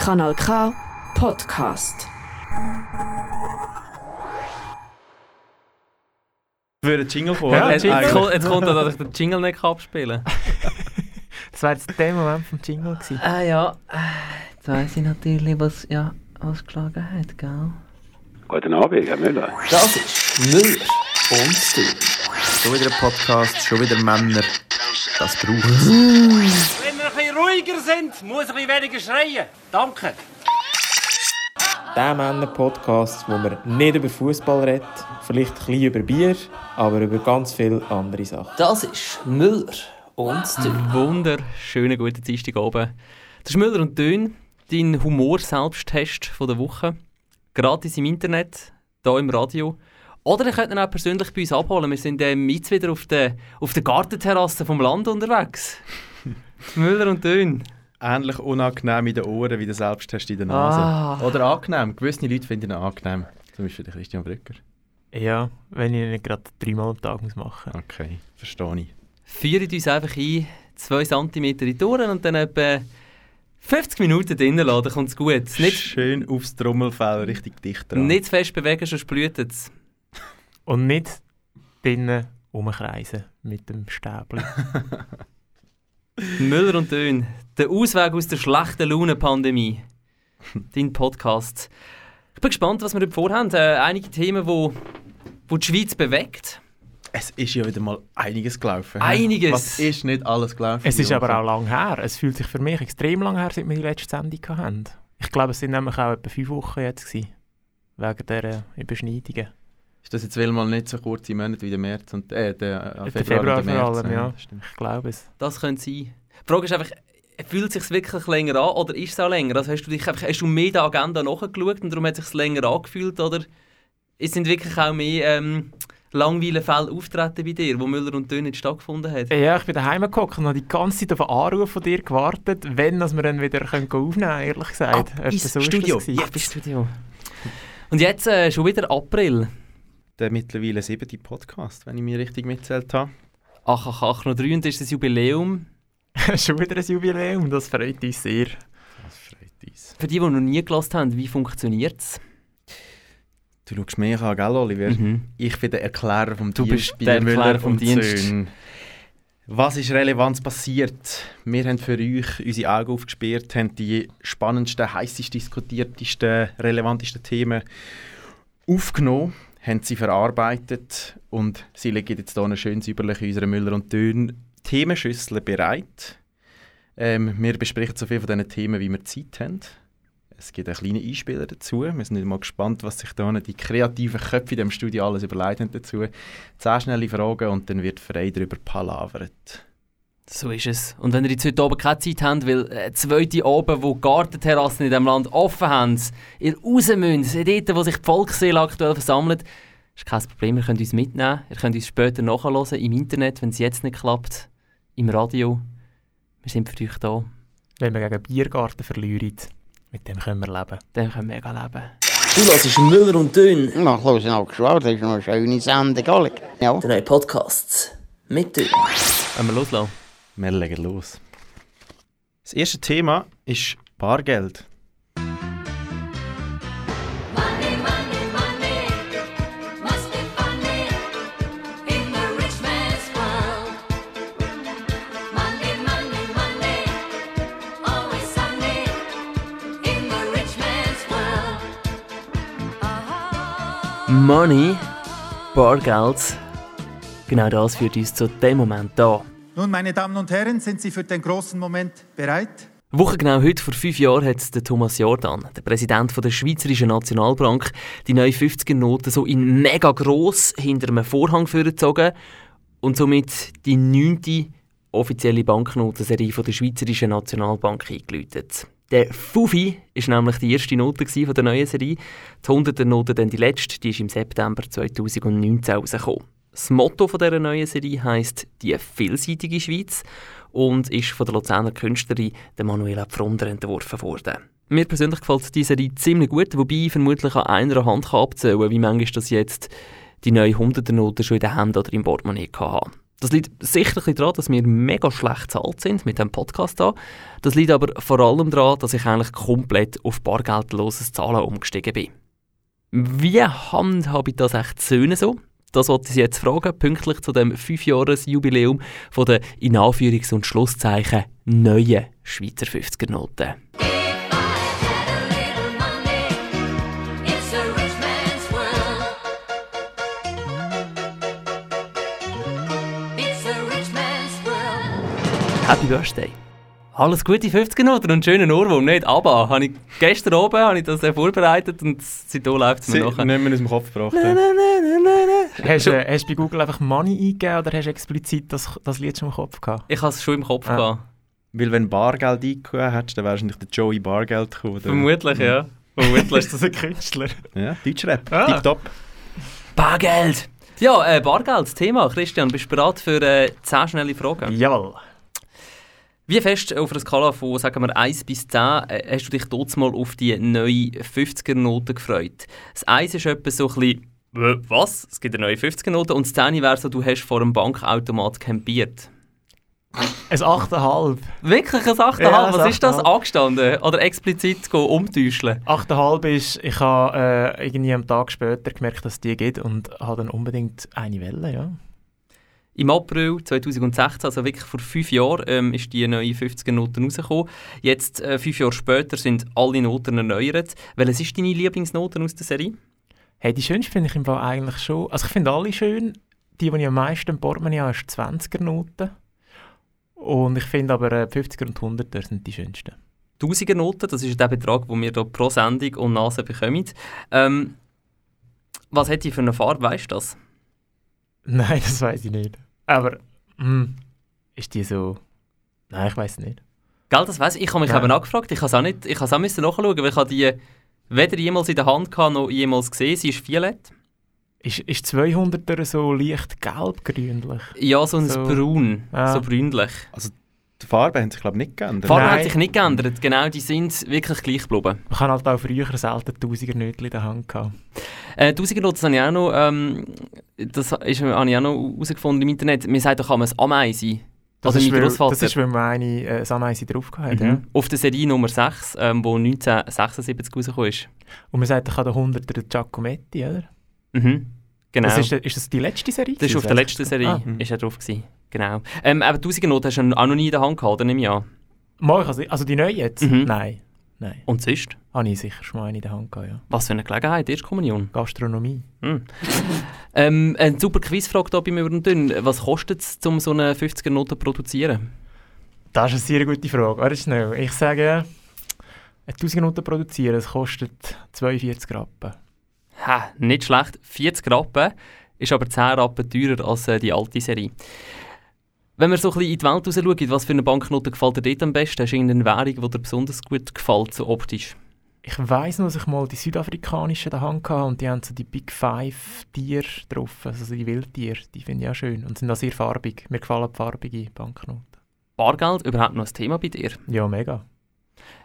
Kanal K Podcast. Einen Jingle vor, Ja, jetzt, kommt, jetzt kommt, dass ich den Jingle nicht abspielen kann. Das war jetzt der Moment vom Jingle gewesen. Ah ja, jetzt weiss ich natürlich, was, ja, was geschlagen hat, gell? Guten Abend, Herr Müller. Das ist Müller und Stil. Schon wieder ein Podcast, schon wieder Männer. Das braucht Wenn wir ein bisschen ruhiger sind, muss ein bisschen weniger schreien. Danke. Der Männer-Podcast, wo man nicht über Fußball redet, vielleicht ein bisschen über Bier, aber über ganz viele andere Sachen. Das ist Müller und Stil. Wunderschönen guten Dienstag oben. Das ist Müller und Dön, dein Humor-Selbsttest von der Woche. Gratis im Internet, hier im Radio. Oder ihr könnt ihn auch persönlich bei uns abholen. Wir sind ähm, jetzt wieder auf der, auf der Gartenterrasse vom Land unterwegs. Müller und Dön. ähnlich unangenehm in den Ohren wie der Selbsttest in der Nase. Ah. Oder angenehm. Gewisse Leute finden ihn angenehm. Zum Beispiel der Christian Brücker. Ja, wenn ich nicht gerade dreimal am Tag muss machen muss. Okay, verstehe ich. Führt uns einfach ein, 2 cm in die Touren und dann etwa 50 Minuten drinnen lassen, dann kommt es gut. Nicht, Schön aufs Trommelfell, richtig dicht dran. nicht zu fest bewegen, sonst blutet es. Und nicht drinnen rumkreisen mit dem Stäbchen. Müller und Dön, der Ausweg aus der schlechten Laune-Pandemie. Dein Podcast. Ich bin gespannt, was wir heute vorhaben. Äh, einige Themen, die wo, wo die Schweiz bewegt. Es ist ja wieder mal einiges gelaufen. Einiges. Was ist nicht alles gelaufen? es ist aber auch lang her. Es fühlt sich für mich extrem lang her, seit wir die letzte Sendung hatten. Ich glaube, es sind nämlich auch etwa fünf Wochen jetzt gewesen. Wegen dieser Überschneidungen. Ist das jetzt wieder mal nicht so kurze Monate wie der März und äh, der, äh, Der Februar und der vor März, allem, ja. das stimmt. Ich glaube es. Das könnte sein. Die Frage ist einfach, fühlt es sich wirklich länger an oder ist es auch länger? Also hast du dich einfach, hast du mehr der Agenda nachgeschaut und darum hat es sich länger angefühlt oder es sind wirklich auch mehr ähm, Langweilenfälle auftreten bei dir, wo Müller und Dön nicht stattgefunden hat? Ja, ich bin daheim geguckt und habe die ganze Zeit auf einen Anruf von dir gewartet, wenn dass wir dann wieder können aufnehmen können, ehrlich gesagt. Ab Etwa ins so Studio. ins Studio. Und jetzt äh, schon wieder April. Der mittlerweile siebte Podcast, wenn ich mich richtig mitzählt habe. Ach, ach, ach, noch drei und das ist das Jubiläum. Schon wieder ein Jubiläum, das freut uns sehr. Das freut uns. Für die, die noch nie gelassen haben, wie funktioniert es? Du schaust mich an, gell, Oliver? Ich bin der Erklärer vom Du Dienst bist bei der Erklärer vom Dienst. Söhn. Was ist relevant passiert? Wir haben für euch unsere Augen aufgesperrt, haben die spannendsten, heißest diskutiertesten, relevantesten Themen aufgenommen, haben sie verarbeitet und sie legen jetzt hier schön säuberlich in unserer Müller und Dön Themenschüssel bereit. Ähm, wir besprechen so viele von diesen Themen, wie wir Zeit haben. Es gibt einen kleinen Einspieler dazu. Wir sind mal gespannt, was sich da die kreativen Köpfe in diesem Studio alles überlegt haben dazu. Zehn schnelle Fragen und dann wird frei darüber palavert. So ist es. Und wenn ihr jetzt heute Abend keine Zeit habt, weil äh, zweite Abend, wo Gartenterrassen in diesem Land offen haben, ihr raus müsst, dort, wo sich die Volksseele aktuell versammelt, ist kein Problem, ihr könnt uns mitnehmen. Ihr könnt uns später nachhören im Internet, wenn es jetzt nicht klappt, im Radio. Wir sind für euch da. Wenn wir gegen Biergarten verlieren, mit dem können wir leben. Dann können wir mega leben. Du hörst Müller und Dön, Na, Klaus auch geschwört, das ist noch eine schöne Sendung. Ja. der neue Podcast mit Dön. Wenn wir loslassen. Wir legen los. Das erste Thema ist Bargeld. Money, money, money must be funny in the rich man's world. Money, money, money, always sunny in the rich man's world. Money, Bargeld, genau das führt uns zu dem Moment da. Nun, meine Damen und Herren, sind Sie für den großen Moment bereit? Wochengenau heute vor fünf Jahren hat der Thomas Jordan, der Präsident der Schweizerischen Nationalbank, die neue 50er-Note so in mega gross hinter einem Vorhang vorgezogen und somit die neunte offizielle Banknotenserie von der Schweizerischen Nationalbank eingeläutet. Der Fufi ist nämlich die erste Note von der neuen Serie. Die 100er Note dann die letzte, die ist im September 2019 rausgekommen. Das Motto von dieser neuen Serie heisst «Die vielseitige Schweiz» und ist von der Luzerner Künstlerin Manuela Pfronder entworfen worden. Mir persönlich gefällt diese Serie ziemlich gut, wobei ich vermutlich an einer Hand kann abzählen wie manchmal das jetzt die neue 100er Note schon in der Hand oder im Portemonnaie hatte. Das liegt sicherlich daran, dass wir mega schlecht zahlt sind mit dem Podcast hier. Das liegt aber vor allem daran, dass ich eigentlich komplett auf bargeldloses Zahlen umgestiegen bin. Wie handhabe ich das echt Söhne so? Das wollte ich Sie jetzt fragen, pünktlich zu dem 5-Jahres-Jubiläum von der in Anführungs- und Schlusszeichen neuen Schweizer 50er-Noten. It's a rich man's world. It's a rich man's world. Happy Birthday! Alles Gute 50er Noten und schönen Ohrwurm, nicht? Aber habe ich gestern oben habe ich das äh, vorbereitet und seitdem läuft es mir Sie, nachher. nicht mehr aus dem Kopf gebracht. Na, na, na, na, na, na. Hast du äh, hast du bei Google einfach Money eingegeben oder hast du explizit das, das Lied schon im Kopf gehabt? Ich habe es schon im Kopf Ah. gehabt. Weil wenn Bargeld eingegeben hättest, dann wärst du nicht der Joey Bargeld gekommen. oder? Vermutlich, ja. Vermutlich. Ist das ein Künstler? Ja, Deutschrap. Ah. Tipptopp. Bargeld! Ja, äh, Bargeld, das Thema. Christian, bist du bereit für äh, 10 schnelle Fragen? Jawohl. Wie fest auf einer Skala von, sagen wir, 1 bis 10 äh, hast du dich dort mal auf die neue 50er-Note gefreut? Das 1 ist etwa so ein bisschen, «Äh, was? Es gibt eine neue 50er-Note. Und das 10 wäre so, du hast vor einem Bankautomat campiert. Ein 8,5. Wirklich ein 8,5? Ja, Was ist das? 8,5. Angestanden? Oder explizit go umtäuschen? 8,5 ist, ich habe äh, irgendwie am Tag später gemerkt, dass es die gibt und habe dann unbedingt eine Welle, ja. Im April 2016, also wirklich vor fünf Jahren, ähm, ist die neue 50er-Note rausgekommen. Jetzt, äh, fünf Jahre später, sind alle Noten erneuert. Welches ist deine Lieblingsnote aus der Serie? Hey, die schönste finde ich im Fall eigentlich schon. Also ich finde alle schön. Die, die ich am meisten im Portemonnaie habe, ist die 20er-Note. Und ich finde aber äh, die 50er und 100er sind die schönsten. 1000er Noten, das ist der Betrag, den wir hier pro Sendung und Nase bekommen. Ähm, was hat die für eine Farbe, weißt du das? Nein, das weiß ich nicht. Aber, hm, ist die so... Nein, ich weiß nicht. Gell, das weiss ich. Ich habe mich Nein. eben angefragt. Ich habe es auch, nicht, ich habe es auch müssen nachschauen, weil ich habe die weder jemals in der Hand gehabt, noch jemals gesehen. Sie ist violett. Ist, ist 200er so leicht gelb-grünlich? Ja, so ein So. Braun, Ah. so brünlich. Die Farben haben sich, glaube ich, nicht geändert. Die Farbe Nein. hat sich nicht geändert. Genau, die sind wirklich gleich geblieben. Man kann halt auch früher selten 1000er Nötchen in der Hand gehabt. Äh, 1000er Noten, das habe ich auch noch, ähm, das ist, habe ich auch noch herausgefunden im Internet. Man sagt doch, kann man es Ameise. Das, Also ist, mein weil, das ist, weil man eine äh, Sameise drauf hat, Mhm. ja. Auf der Serie Nummer 6, ähm, wo 1976 rausgekommen ist. Und man sagt, da kann der 100er der Giacometti, oder? Mhm. Genau. Das ist, ist das die letzte Serie? Das ist auf der letzten Serie, Ah. ist er drauf gewesen. Genau. Ähm, aber 1000er Noten hast du auch noch nie in der Hand gehabt, oder nehme ich an? Mal, also, also die neue jetzt? Mhm. Nein. Nein. Und sonst? Habe ich sicher schon mal eine in der Hand gehabt, ja. Was für eine Gelegenheit, Erstkommunion. Gastronomie. Hm. ähm, eine super Quizfrage hier bei mir und dünn. Was kostet es, um so eine 50er Note zu produzieren? Das ist eine sehr gute Frage. Warte schnell. Ich sage, eine 1000 Noten produzieren, das kostet 42 Rappen. Ha, nicht schlecht. 40 Rappen ist aber 10 Rappen teurer als äh, die alte Serie. Wenn wir so ein bisschen in die Welt schauen, was für eine Banknote gefällt dir dort am besten? Hast du irgendeine Währung, die dir besonders gut gefällt, so optisch? Ich weiss noch, dass ich mal die südafrikanischen in der Hand hatte und die haben so die Big Five Tiere drauf, also die Wildtiere, die finde ich auch schön und sind auch sehr farbig. Mir gefallen die farbigen Banknoten. Bargeld überhaupt noch ein Thema bei dir? Ja, mega.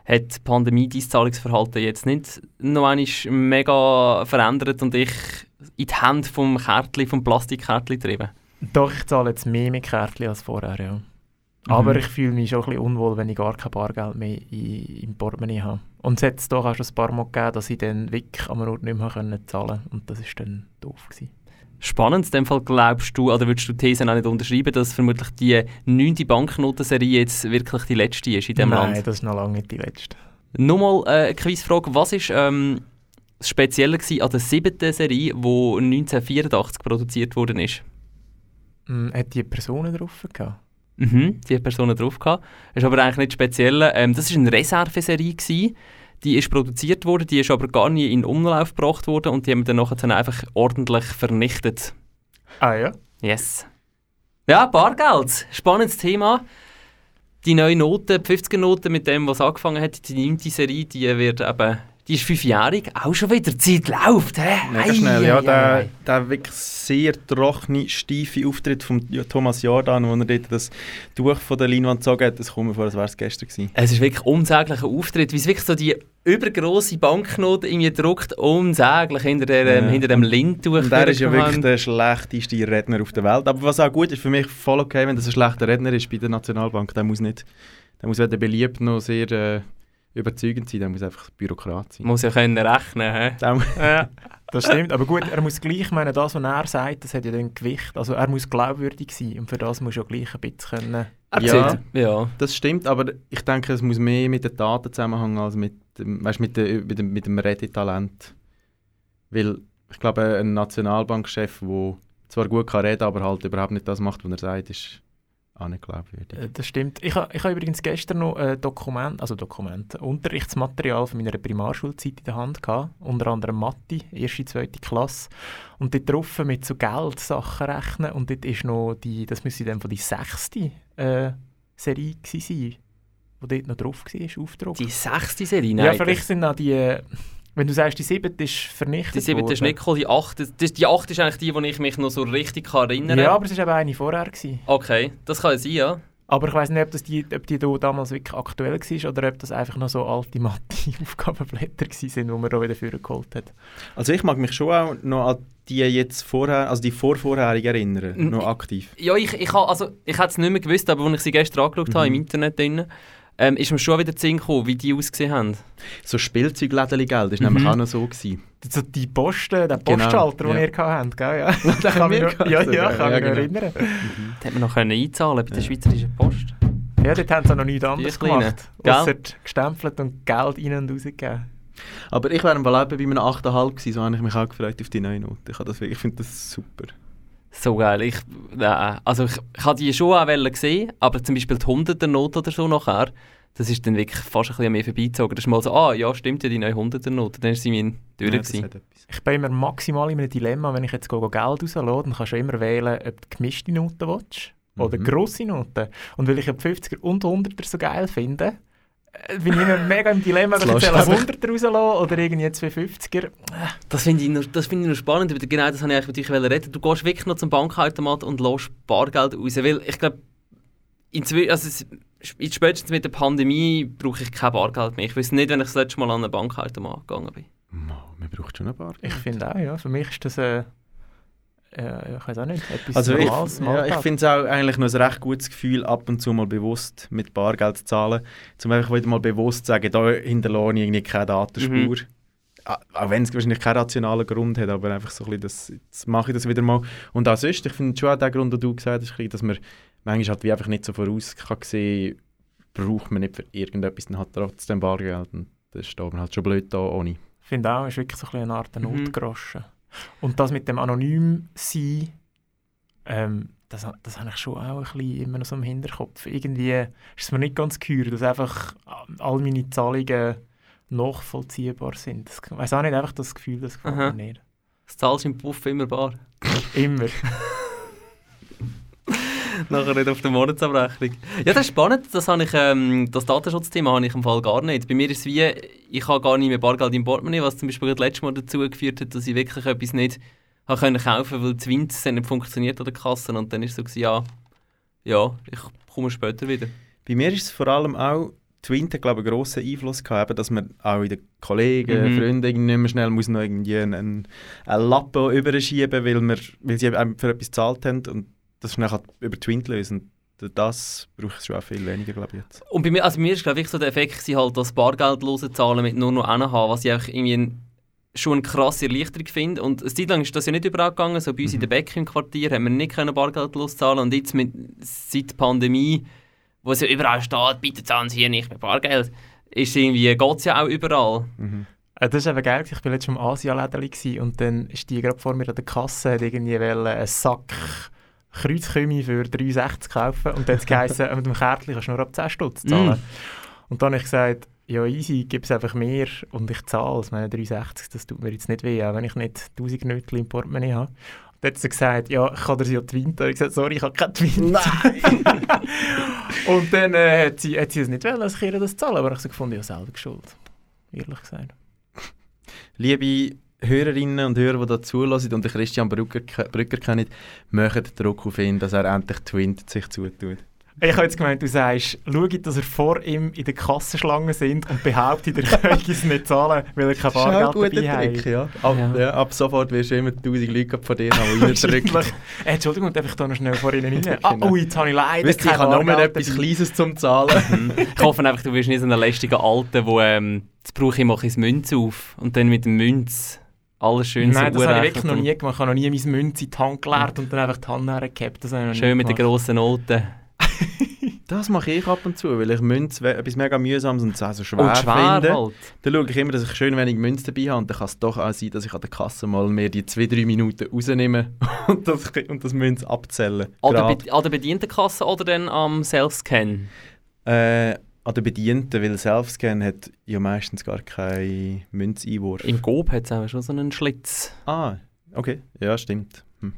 Hat die Pandemie dein Zahlungsverhalten jetzt nicht noch einmal mega verändert und dich in die Hände vom Kärtchen, vom Plastikkärtchen getrieben? Doch, ich zahle jetzt mehr mit Kärtchen als vorher, ja. Mhm. Aber ich fühle mich schon ein bisschen unwohl, wenn ich gar kein Bargeld mehr in, im Portemonnaie habe. Und es hat es doch auch schon ein paar Mal gegeben, dass ich dann wirklich am Ort nicht mehr können zahlen konnte. Und das war dann doof. Gewesen. Spannend, in dem Fall glaubst du, oder würdest du die These auch nicht unterschreiben, dass vermutlich die neunte Banknotenserie jetzt wirklich die letzte ist in diesem Nein, Land? das ist noch lange nicht die letzte. Nochmal äh, eine Quizfrage, was war ähm, das Spezielle an der siebten Serie, die 1984 produziert worden ist? Hm, hat die Personen drauf gehabt? Mhm, die Personen drauf gehabt. Das ist aber eigentlich nicht speziell. Ähm, das war eine Reserveserie. Gewesen. Die ist produziert worden, die ist aber gar nie in Umlauf gebracht worden und die haben wir dann nachher dann einfach ordentlich vernichtet. Ah ja? Yes. Ja, Bargeld. Spannendes Thema. Die neue Note, die 50er-Note mit dem, was angefangen hat, die 9. Serie, die wird eben, die ist fünfjährig. Auch schon wieder, die Zeit läuft, hä? Mega schnell, ja. Der, der wirklich sehr trockene, steife Auftritt von Thomas Jordan, wo er dort das Tuch von der Leinwand gezogen hat, das kommt mir vor, als wäre es gestern gewesen. Es ist wirklich ein unsäglicher Auftritt, wie es wirklich so die übergroße Banknote irgendwie gedruckt, unsäglich hinter, der, Ja. hinter dem Lindtuch. Und er ist ja wirklich der schlechteste Redner auf der Welt. Aber was auch gut ist, für mich voll okay, wenn das ein schlechter Redner ist bei der Nationalbank. Der muss nicht, der muss weder beliebt noch sehr äh, überzeugend sein, der muss einfach Bürokrat sein. Muss ja können rechnen, hä? Ja, das stimmt. Aber gut, er muss gleich, ich meine, das, was er sagt, das hat ja dann Gewicht. Also er muss glaubwürdig sein und für das muss er ja gleich ein bisschen können. Ja. ja. das stimmt, aber ich denke, es muss mehr mit den Daten zusammenhängen als mit dem, weißt, mit, der, mit dem, mit dem Redetalent. Weil ich glaube, ein Nationalbankchef, der zwar gut kann reden aber halt überhaupt nicht das macht, was er sagt, ist auch nicht glaubwürdig. Äh, Das stimmt. Ich habe ich ha übrigens gestern noch ein Dokument, also Dokument, Unterrichtsmaterial von meiner Primarschulzeit in der Hand gehabt, unter anderem Mathe, erste, zweite Klasse. Und dort drauf mit so Geldsachen rechnen und dort ist noch die, das müsste dann von die sechste äh, Serie gewesen sein, wo dort noch drauf war, aufgedruckt. Die sechste Serie? ja, Nein, vielleicht sind auch die, äh, wenn du sagst, die siebte ist vernichtet Die siebte ist gekommen, die achte, das, die achte ist eigentlich die, wo ich mich noch so richtig kann erinnern Ja, aber es war eben eine vorher. Gewesen. Okay, das kann ja sein, ja. Aber ich weiß nicht, ob, das die, ob die da damals wirklich aktuell war oder ob das einfach noch so alte Mathe-Aufgabenblätter waren, die man da wieder vorgeholt hat. Also ich mag mich schon auch noch an die jetzt vorher, also die vorvorherige erinnern, noch aktiv. Ja, ich, ich, ha- also, ich hätte es nicht mehr gewusst, aber als ich sie gestern angeschaut habe im Mhm. Internet, drin, ähm, ist mir schon wieder zu Sinn gekommen, wie die ausgesehen haben. So Spielzeuglädeli-Geld, das war Mhm. nämlich auch noch so. Gewesen. So die Posten, der Genau, Postschalter, den ja. ihr hattet, gell? Ja, kann mich wir noch, gehabt ja, ja, kann ja, mich noch genau. erinnern. Da hat man noch können einzahlen bei der Ja. Schweizerischen Post. Ja, dort haben sie auch noch nichts anderes gemacht. gell? Ausser gestempelt und Geld rein und rausgegeben. Aber ich wäre im Fall bei einem 8,5 gewesen, so habe ich mich auch gefreut auf die neue Note. Ich, das, ich finde das super. So geil. Ich, nein, also ich, ich habe die schon auch gesehen, aber zum Beispiel die 100er Note oder so nachher, das ist dann wirklich fast ein bisschen an mir vorbeigezogen. Das ist mal so, ah ja, stimmt ja, die neue 100er Note. Dann ist sie mir durch. Ja. Ich bin immer maximal in einem Dilemma, wenn ich jetzt go- go Geld rauslasse, dann kannst du immer wählen, ob du gemischte Noten willst oder Mhm. grosse Noten. Und weil ich ja die 50er und 100er so geil finde, bin ich immer mega im Dilemma, ob ich Jetzt jetzt lässt einen du 100er rauslasse oder irgendwie zwei 50er. Das finde ich, noch- das finde ich noch spannend, aber genau das habe ich eigentlich mit euch reden. Du gehst wirklich noch zum Bankautomat und lässt Bargeld raus, weil ich glaube, also es- sp- spätestens mit der Pandemie brauche ich kein Bargeld mehr. Ich weiß nicht, wenn ich das letzte Mal an einen Bankautomat gegangen bin. Man braucht schon ein paar. Ich finde auch, ja. Für mich ist das, äh, äh, ich weiß auch nicht, etwas Also ich, Normales. ja, ich finde es auch eigentlich noch ein recht gutes Gefühl, ab und zu mal bewusst mit Bargeld zu zahlen. Zum einfach wieder mal bewusst zu sagen, da hinterlasse ich irgendwie keine Datenspur. Ah, Auch wenn es wahrscheinlich keinen rationalen Grund hat, aber einfach so ein bisschen, das, jetzt mache ich das wieder mal. Und auch sonst, ich finde schon auch den Grund, den du gesagt hast, dass man manchmal halt wie einfach nicht so voraus kann sehen, braucht man nicht für irgendetwas, dann hat trotzdem Bargeld. Und das steht man halt schon blöd da ohne. Ich finde auch, es ist wirklich so ein bisschen eine Art Mhm. Und das mit dem anonym sein, ähm, das, das habe ich schon auch ein bisschen immer noch so im Hinterkopf. Irgendwie ist es mir nicht ganz geheuer, dass einfach all meine Zahlungen nachvollziehbar sind. Ich weiß auch nicht, einfach das Gefühl, das gefällt mir nicht. Das zahlst im Puff immer bar. Immer. Nachher nicht auf der Monatsabrechnung. Ja, das ist spannend. Das, habe ich, ähm, das Datenschutzthema habe ich im Fall gar nicht. Bei mir ist es wie, ich habe gar nicht mehr Bargeld im Portemonnaie, was zum Beispiel das letzte Mal dazu geführt hat, dass ich wirklich etwas nicht habe können kaufen weil die Winz nicht funktioniert an der Kasse. Und dann ist es so, gewesen, ja, ja, ich komme später wieder. Bei mir ist es vor allem auch, Twint hat glaube ich einen grossen Einfluss gehabt, eben, dass man auch in den Kollegen, Mhm. Freunden nicht mehr schnell muss noch irgendwie einen, einen, Lappen überschieben, weil, weil sie eben für etwas gezahlt haben und das schnell halt über Twint lösen. Das braucht es schon auch viel weniger, glaube ich jetzt. Und bei mir, also bei mir ist glaube ich so der Effekt, gewesen, halt das bargeldlose Zahlen mit nur noch haben, was ich einfach irgendwie ein, schon eine krasse Erleichterung finde. Und eine Zeit lang ist das ja nicht überall gegangen. So bei uns in der Beck im Quartier haben wir nicht können bargeldlos zahlen und jetzt mit, seit der Pandemie, wo es ja überall steht, bitte zahlen Sie hier nicht mehr Bargeld, ist irgendwie, geht es ja auch überall. Äh, Das ist eben geil. Ich war letztens im Asia-Lädeli und dann ist die gerade vor mir an der Kasse, hat irgendwie einen Sack Kreuzkümmel für 3,60 kaufen und dann hat es geheißen, mit dem Kärtchen kannst du nur ab 10 Stutz zahlen. Mm. Und dann habe ich gesagt, ja easy, gib es einfach mehr und ich zahle es. Meine 3,60, das tut mir jetzt nicht weh, auch wenn ich nicht 1000 Nötchen im Portemonnaie habe. Und dann hat sie gesagt, ja, ich kann dir ja Twint. Und ich gesagt, sorry, ich habe kein Twint. Nein! und dann äh, hat, sie, hat sie es nicht wollen, dass ich ihr das zahle, aber ich habe gefunden, ja, selber schuld. Ehrlich gesagt. Liebe Hörerinnen und Hörer, die da zulassen und den Christian Brücker, Brücker kennen, machen Druck auf ihn, dass er endlich Twint sich zutut. Ich habe jetzt gemeint, du sagst, schau, dass er vor ihm in der Kassenschlange sind und behauptet, er könne es nicht zahlen, weil er kein Das ist auch ein Bargeld guter dabei Trick, hat. ja. Ab, Ja. ja. ab sofort wirst du immer 1000 Leute vor dir haben, die reindrücken. Äh, Entschuldigung, darf ich da noch schnell vor Ihnen rein? Ah, Genau. ui, jetzt habe ich leider Wisst ihr, ich kein habe nur Bargeld etwas. Kleines zum Zahlen. Ich hoffe einfach, du wirst nicht so ein lästiger Alter, der ähm, jetzt brauche ich mache ich das Münz auf und dann mit dem Münz alles schön Nein, das habe ich wirklich noch nie gemacht. Ich habe noch nie mein Münz in die Hand geleert und dann einfach die Hand hergehabt. Das habe ich noch nie Schön mit den grossen Noten. Das mache ich ab und zu, weil ich Münze etwas mega mühsames und so schwer, Und schwer finde. halt. Dann schaue ich immer, dass ich schön wenig Münze dabei habe und dann kann es doch auch sein, dass ich an der Kasse mal mehr die zwei, drei Minuten rausnehme und das, und das Münze abzähle. An der. Be an der Bedientenkasse oder dann am Self-Scan? Äh, an den Bedienten, weil Selfscan hat ja meistens gar keinen Münzeinwurf. Im Gob hat es auch schon so einen Schlitz. Ah, okay. Ja, stimmt. Hm.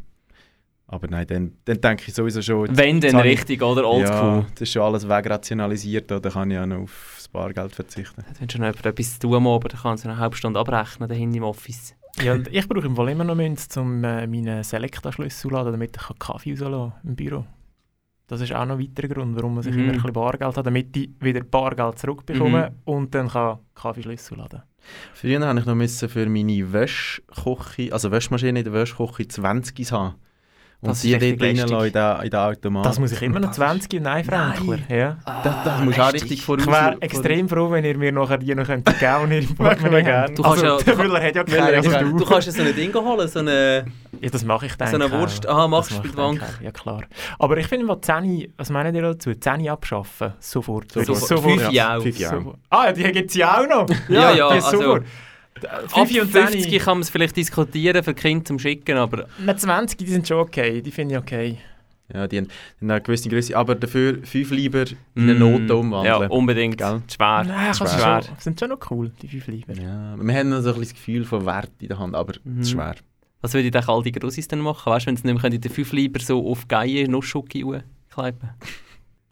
Aber nein, dann, dann denke ich sowieso schon... Wenn, dann habe ich- richtig, oder? Ja, Oldschool. das ist schon alles wegrationalisiert, da kann ich auch noch aufs Bargeld verzichten. Wenn schon jemand etwas zu tun Abend, dann kann sie eine halbe Stunde abrechnen, dahin im Office. Ja, und ich brauche im Fall immer noch Münze, um äh, meinen Selekta-Schlüssel zu laden, damit ich Kaffee rauslassen kann im Büro. Das ist auch noch ein weiterer Grund, warum man sich Mhm. immer ein bisschen Bargeld hat, damit ich wieder Bargeld zurückbekomme und dann kann Kaffeeschlüssel laden. Früher musste ich noch müssen für meine Wäschkoche, also Wäschmaschine in der Wäschkoche 20 haben. Und Das die richtig dort reinlassen in den, in den Automat. Das muss ich immer noch Das 20 Nein, Fränkler. Ja. Da, da musst du auch richtig voraus... Ich wäre extrem froh, wenn ihr mir nachher die noch könnt geben und ihr im Portemonnaie gerne. habt. Du kannst also, ja- der du- Müller hat ja keine, also du. Du kannst ja so ein Ding holen, so eine... Ja, das mache ich dann. So eine Wurst. Aha, machst du bei der Bank. Ja, klar. Aber ich finde mal 10, was meinen ihr dazu? 10 abschaffen? Sofort. Sofort. Sofort. Fünf Jahre. Fünf Jahre. Ah, ja, die gibt es ja auch noch. Ja, ja, die also- super. Ab 5 und 50 10. kann man es vielleicht diskutieren für Kinder zum Schicken, aber Nein, 20, die sind schon okay. Die finde ich okay. Ja, die haben, die eine gewisse Größe, aber dafür fünf lieber in eine Note umwandeln. Mm, Ja, unbedingt. Gell? Schwer. Nein, ich schwer. schwer. Schon, sind schon noch cool, die 5 lieber. Ja, wir haben noch so ein bisschen das Gefühl von Wert in der Hand, aber Mhm. ist schwer. Was würde denn all die Grossis dann machen? Weißt du, wenn sie nicht mehr in den 5 lieber so auf Geige Nussschoki kleiben?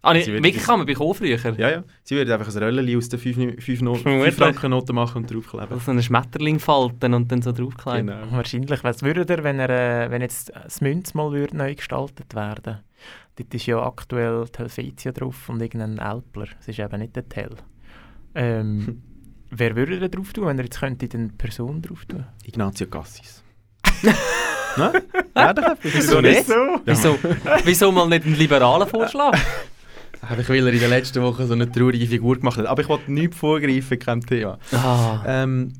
Ah, würden- wirklich kann man bekommen früher. Ja, ja. Sie würden einfach ein Röllchen aus den 5 no Vermutlich. Franken Noten machen und draufkleben. So einen Schmetterling falten und dann so draufkleiden. Genau. Wahrscheinlich. Was würde er, wenn, er, äh, wenn jetzt das Münz mal würde neu gestaltet werden Dort ist ja aktuell die Helvetia drauf und irgendein Alpler. Es ist eben nicht der Tell. Ähm, wer würde da drauf tun, wenn er jetzt könnte eine Person drauf tun? Ignazio Cassis. Nein? Ja, doch, Wieso nicht? Wieso, wieso mal nicht einen liberalen Vorschlag? Einfach weil er in der letzten Woche so eine traurige Figur gemacht hat. Aber ich wollte nichts vorgreifen, kein Thema. Ah, Ähm,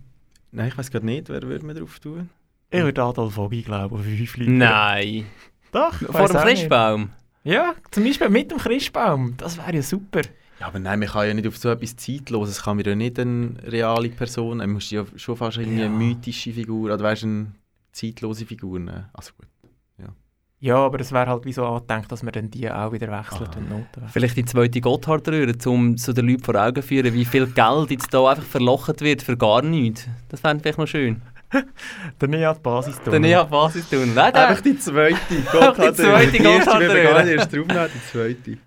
nein, ich weiß gerade nicht, wer würde man drauf tun? Ich würde Adolf Ogi glauben, fünf Leute. nein. Doch, Vor dem. Christbaum? Ja, zum Beispiel mit dem Christbaum. Das wäre ja super. Ja, aber nein, man kann ja nicht auf so etwas Zeitloses, kann man ja nicht eine reale Person, man muss ja schon fast irgendwie Ja. eine mythische Figur, oder weißt du, eine zeitlose Figur nehmen. Also gut. Ja, aber es wäre halt wie so angedenkt, dass man dann die auch wieder wechselt Ah. und Noten wechselt. Vielleicht die zweite Gotthardröhre, um so den Leuten vor Augen zu führen, wie viel Geld jetzt da einfach verlocht wird für gar nichts. Das wäre vielleicht noch schön. Dann nicht an die Basis tun. Dann nicht auf Basis tun. Nein, Einfach nein. die zweite. Einfach die zweite Die erste Gotthard- wäre gar nicht erst draufnehmen, die zweite.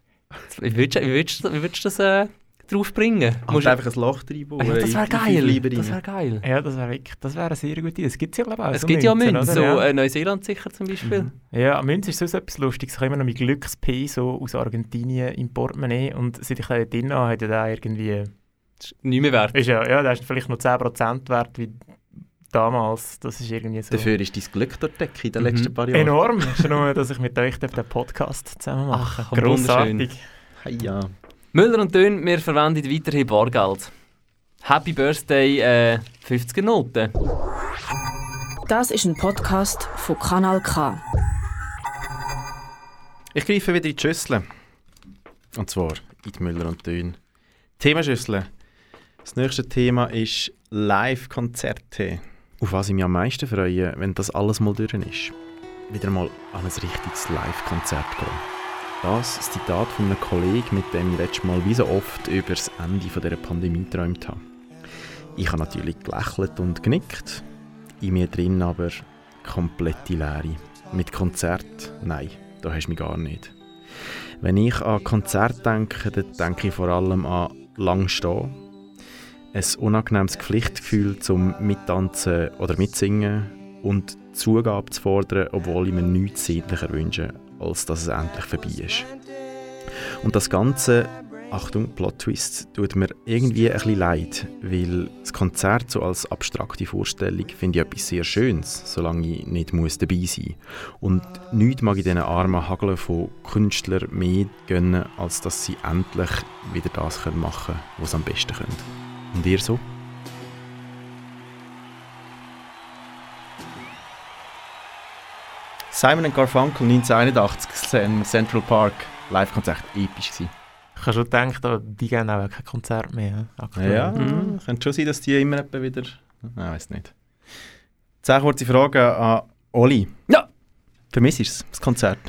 Wie würdest du, wie würdest du, wie würdest du das äh, draufbringen? Musst Musst- einfach ein Loch reinbauen. ja, das wäre geil. Das wäre geil. Ja, das wäre wirklich, das wäre eine sehr gute Idee. Es gibt ja glaube ich auch Es so gibt ja Münzen, Münzen, so oder? ja. äh, Neuseeland sicher zum Beispiel. Ja, Münze ist so etwas Lustiges. Ich habe immer noch mein Glückspeso aus Argentinien im Portemonnaie und seit ich da drin habe, hat ja der irgendwie... Das ist nicht mehr wert. Ist ja, ja, der ist vielleicht noch 10% wert wie damals. Das ist irgendwie so... Dafür ist dein Glück dort Decke in den Mhm. letzten paar Jahren. Enorm. Schon nur, dass ich mit euch den Podcast zusammen mache. Ach. Grossartig. Hey, ja. Müller und Dön, wir verwenden weiterhin Bargeld. Happy Birthday, äh, 50er Noten. Das ist ein Podcast von Kanal K. Ich greife wieder in die Schüssel. Und zwar in die Müller und Dön. Themenschüssel. Das nächste Thema ist Live-Konzerte. Auf was ich mich am meisten freue, wenn das alles mal durch ist. Wieder mal an ein richtiges Live-Konzert gehen. Das ist Zitat von einem Kollegen, mit dem ich letztes Mal wie so oft über das Ende dieser Pandemie geträumt habe. Ich habe natürlich gelächelt und genickt. In mir drin aber komplette Leere. Mit Konzert? Nein, da hast du mich gar nicht. Wenn ich an Konzert denke, dann denke ich vor allem an lang stehen. Ein unangenehmes Pflichtgefühl zum Mittanzen oder Mitsingen und Zugabe zu fordern, obwohl ich mir nichts sehnlicher wünsche, als dass es endlich vorbei ist. Und das Ganze, Achtung, Plot-Twist, tut mir irgendwie ein bisschen leid, weil das Konzert so als abstrakte Vorstellung finde ich etwas sehr Schönes, solange ich nicht muss dabei sein muss. Und nichts mag ich diesen armen Hageln von Künstlern mehr gönnen, als dass sie endlich wieder das machen können, was sie am besten können. Und ihr so? Simon Garfunkel 1981 im Central Park Live-Konzert, episch gewesen. Ich habe schon gedacht, die geben auch kein Konzert mehr. aktuell. Ja, Mhm. könnte schon sein, dass die immer etwa wieder... Nein, weiß nicht. Zehn kurze Fragen an Oli. Ja. Vermisst du es, das Konzert?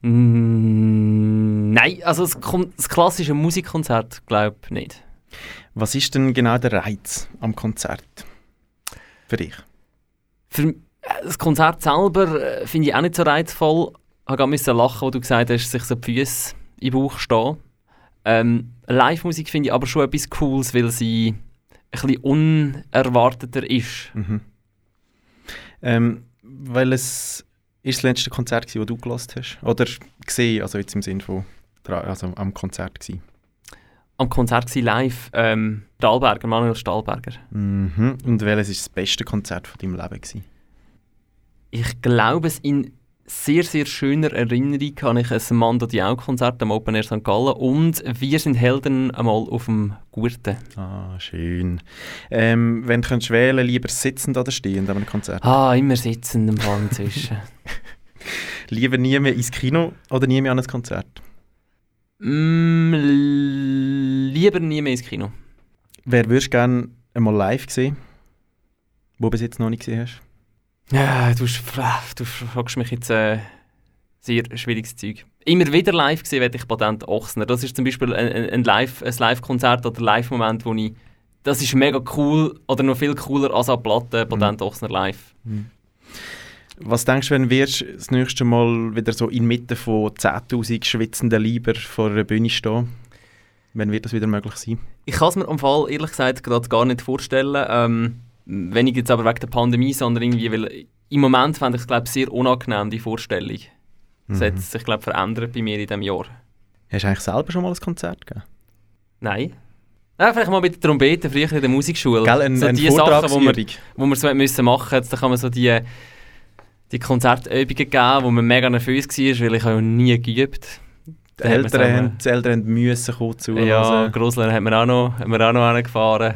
Mm, nein, also das, das klassische Musikkonzert glaube ich nicht. Was ist denn genau der Reiz am Konzert? Für dich? Für das Konzert selber äh, finde ich auch nicht so reizvoll. Ich musste lachen, wo du gesagt hast, sich so die Füße im Bauch stehen. Ähm, Live-Musik finde ich aber schon etwas Cooles, weil sie ein bisschen unerwarteter ist. Mhm. Ähm, weil es ist das letzte Konzert, gewesen, das du gelost hast? Oder gesehen, also jetzt im Sinne von also am Konzert gewesen? Am Konzert war live ähm, Stahlberger, Manuel Stahlberger. Mhm. Und welches ist das beste Konzert von deinem Leben gewesen? Ich glaube, es in sehr, sehr schöner Erinnerung habe ich ein Mando Diao-Konzert am Open Air St. Gallen und «Wir sind Helden» einmal auf dem Gurten. Ah, schön. Ähm, wenn du könntest wählen, lieber sitzend oder stehend an einem Konzert? Ah, immer sitzen im Fall inzwischen. Lieber nie mehr ins Kino oder nie mehr an ein Konzert? mm, lieber nie mehr ins Kino. Wer würdest du gerne einmal live sehen, wo du bis jetzt noch nicht gesehen hast? Ja, du, fra- du fragst mich jetzt äh, sehr schwieriges Zeug. Immer wieder live gesehen werde ich Patent Ochsner. Das ist zum Beispiel ein, ein, Live- ein Live-Konzert oder Live-Moment, wo ich... Das ist mega cool oder noch viel cooler als an Platte Patent Ochsner live. Was denkst du, wenn du das nächste Mal wieder so inmitten von 10'000 schwitzenden Leiber vor einer Bühne stehen? Wenn wird das wieder möglich sein? Ich kann es mir am Fall ehrlich gesagt gerade gar nicht vorstellen. Ähm, ich jetzt aber wegen der Pandemie, sondern irgendwie, weil im Moment fände ich es glaube sehr unangenehm, die Vorstellung. Das Mhm. hat sich glaube verändert bei mir in diesem Jahr. Hast du eigentlich selber schon mal ein Konzert gegeben? Nein. Ja, vielleicht mal bei der Trompete, früher in der Musikschule. Gell, ein, so eine die Sachen, wo wir, wo wir so müssen machen mussten, da kann man so die, die Konzertübungen geben, wo man mega nervös war, weil ich habe nie geübt. Die Eltern, haben, die Eltern haben müssen kommen zu. Ja, Grosler hat mir auch noch, hat mir auch noch angefahren.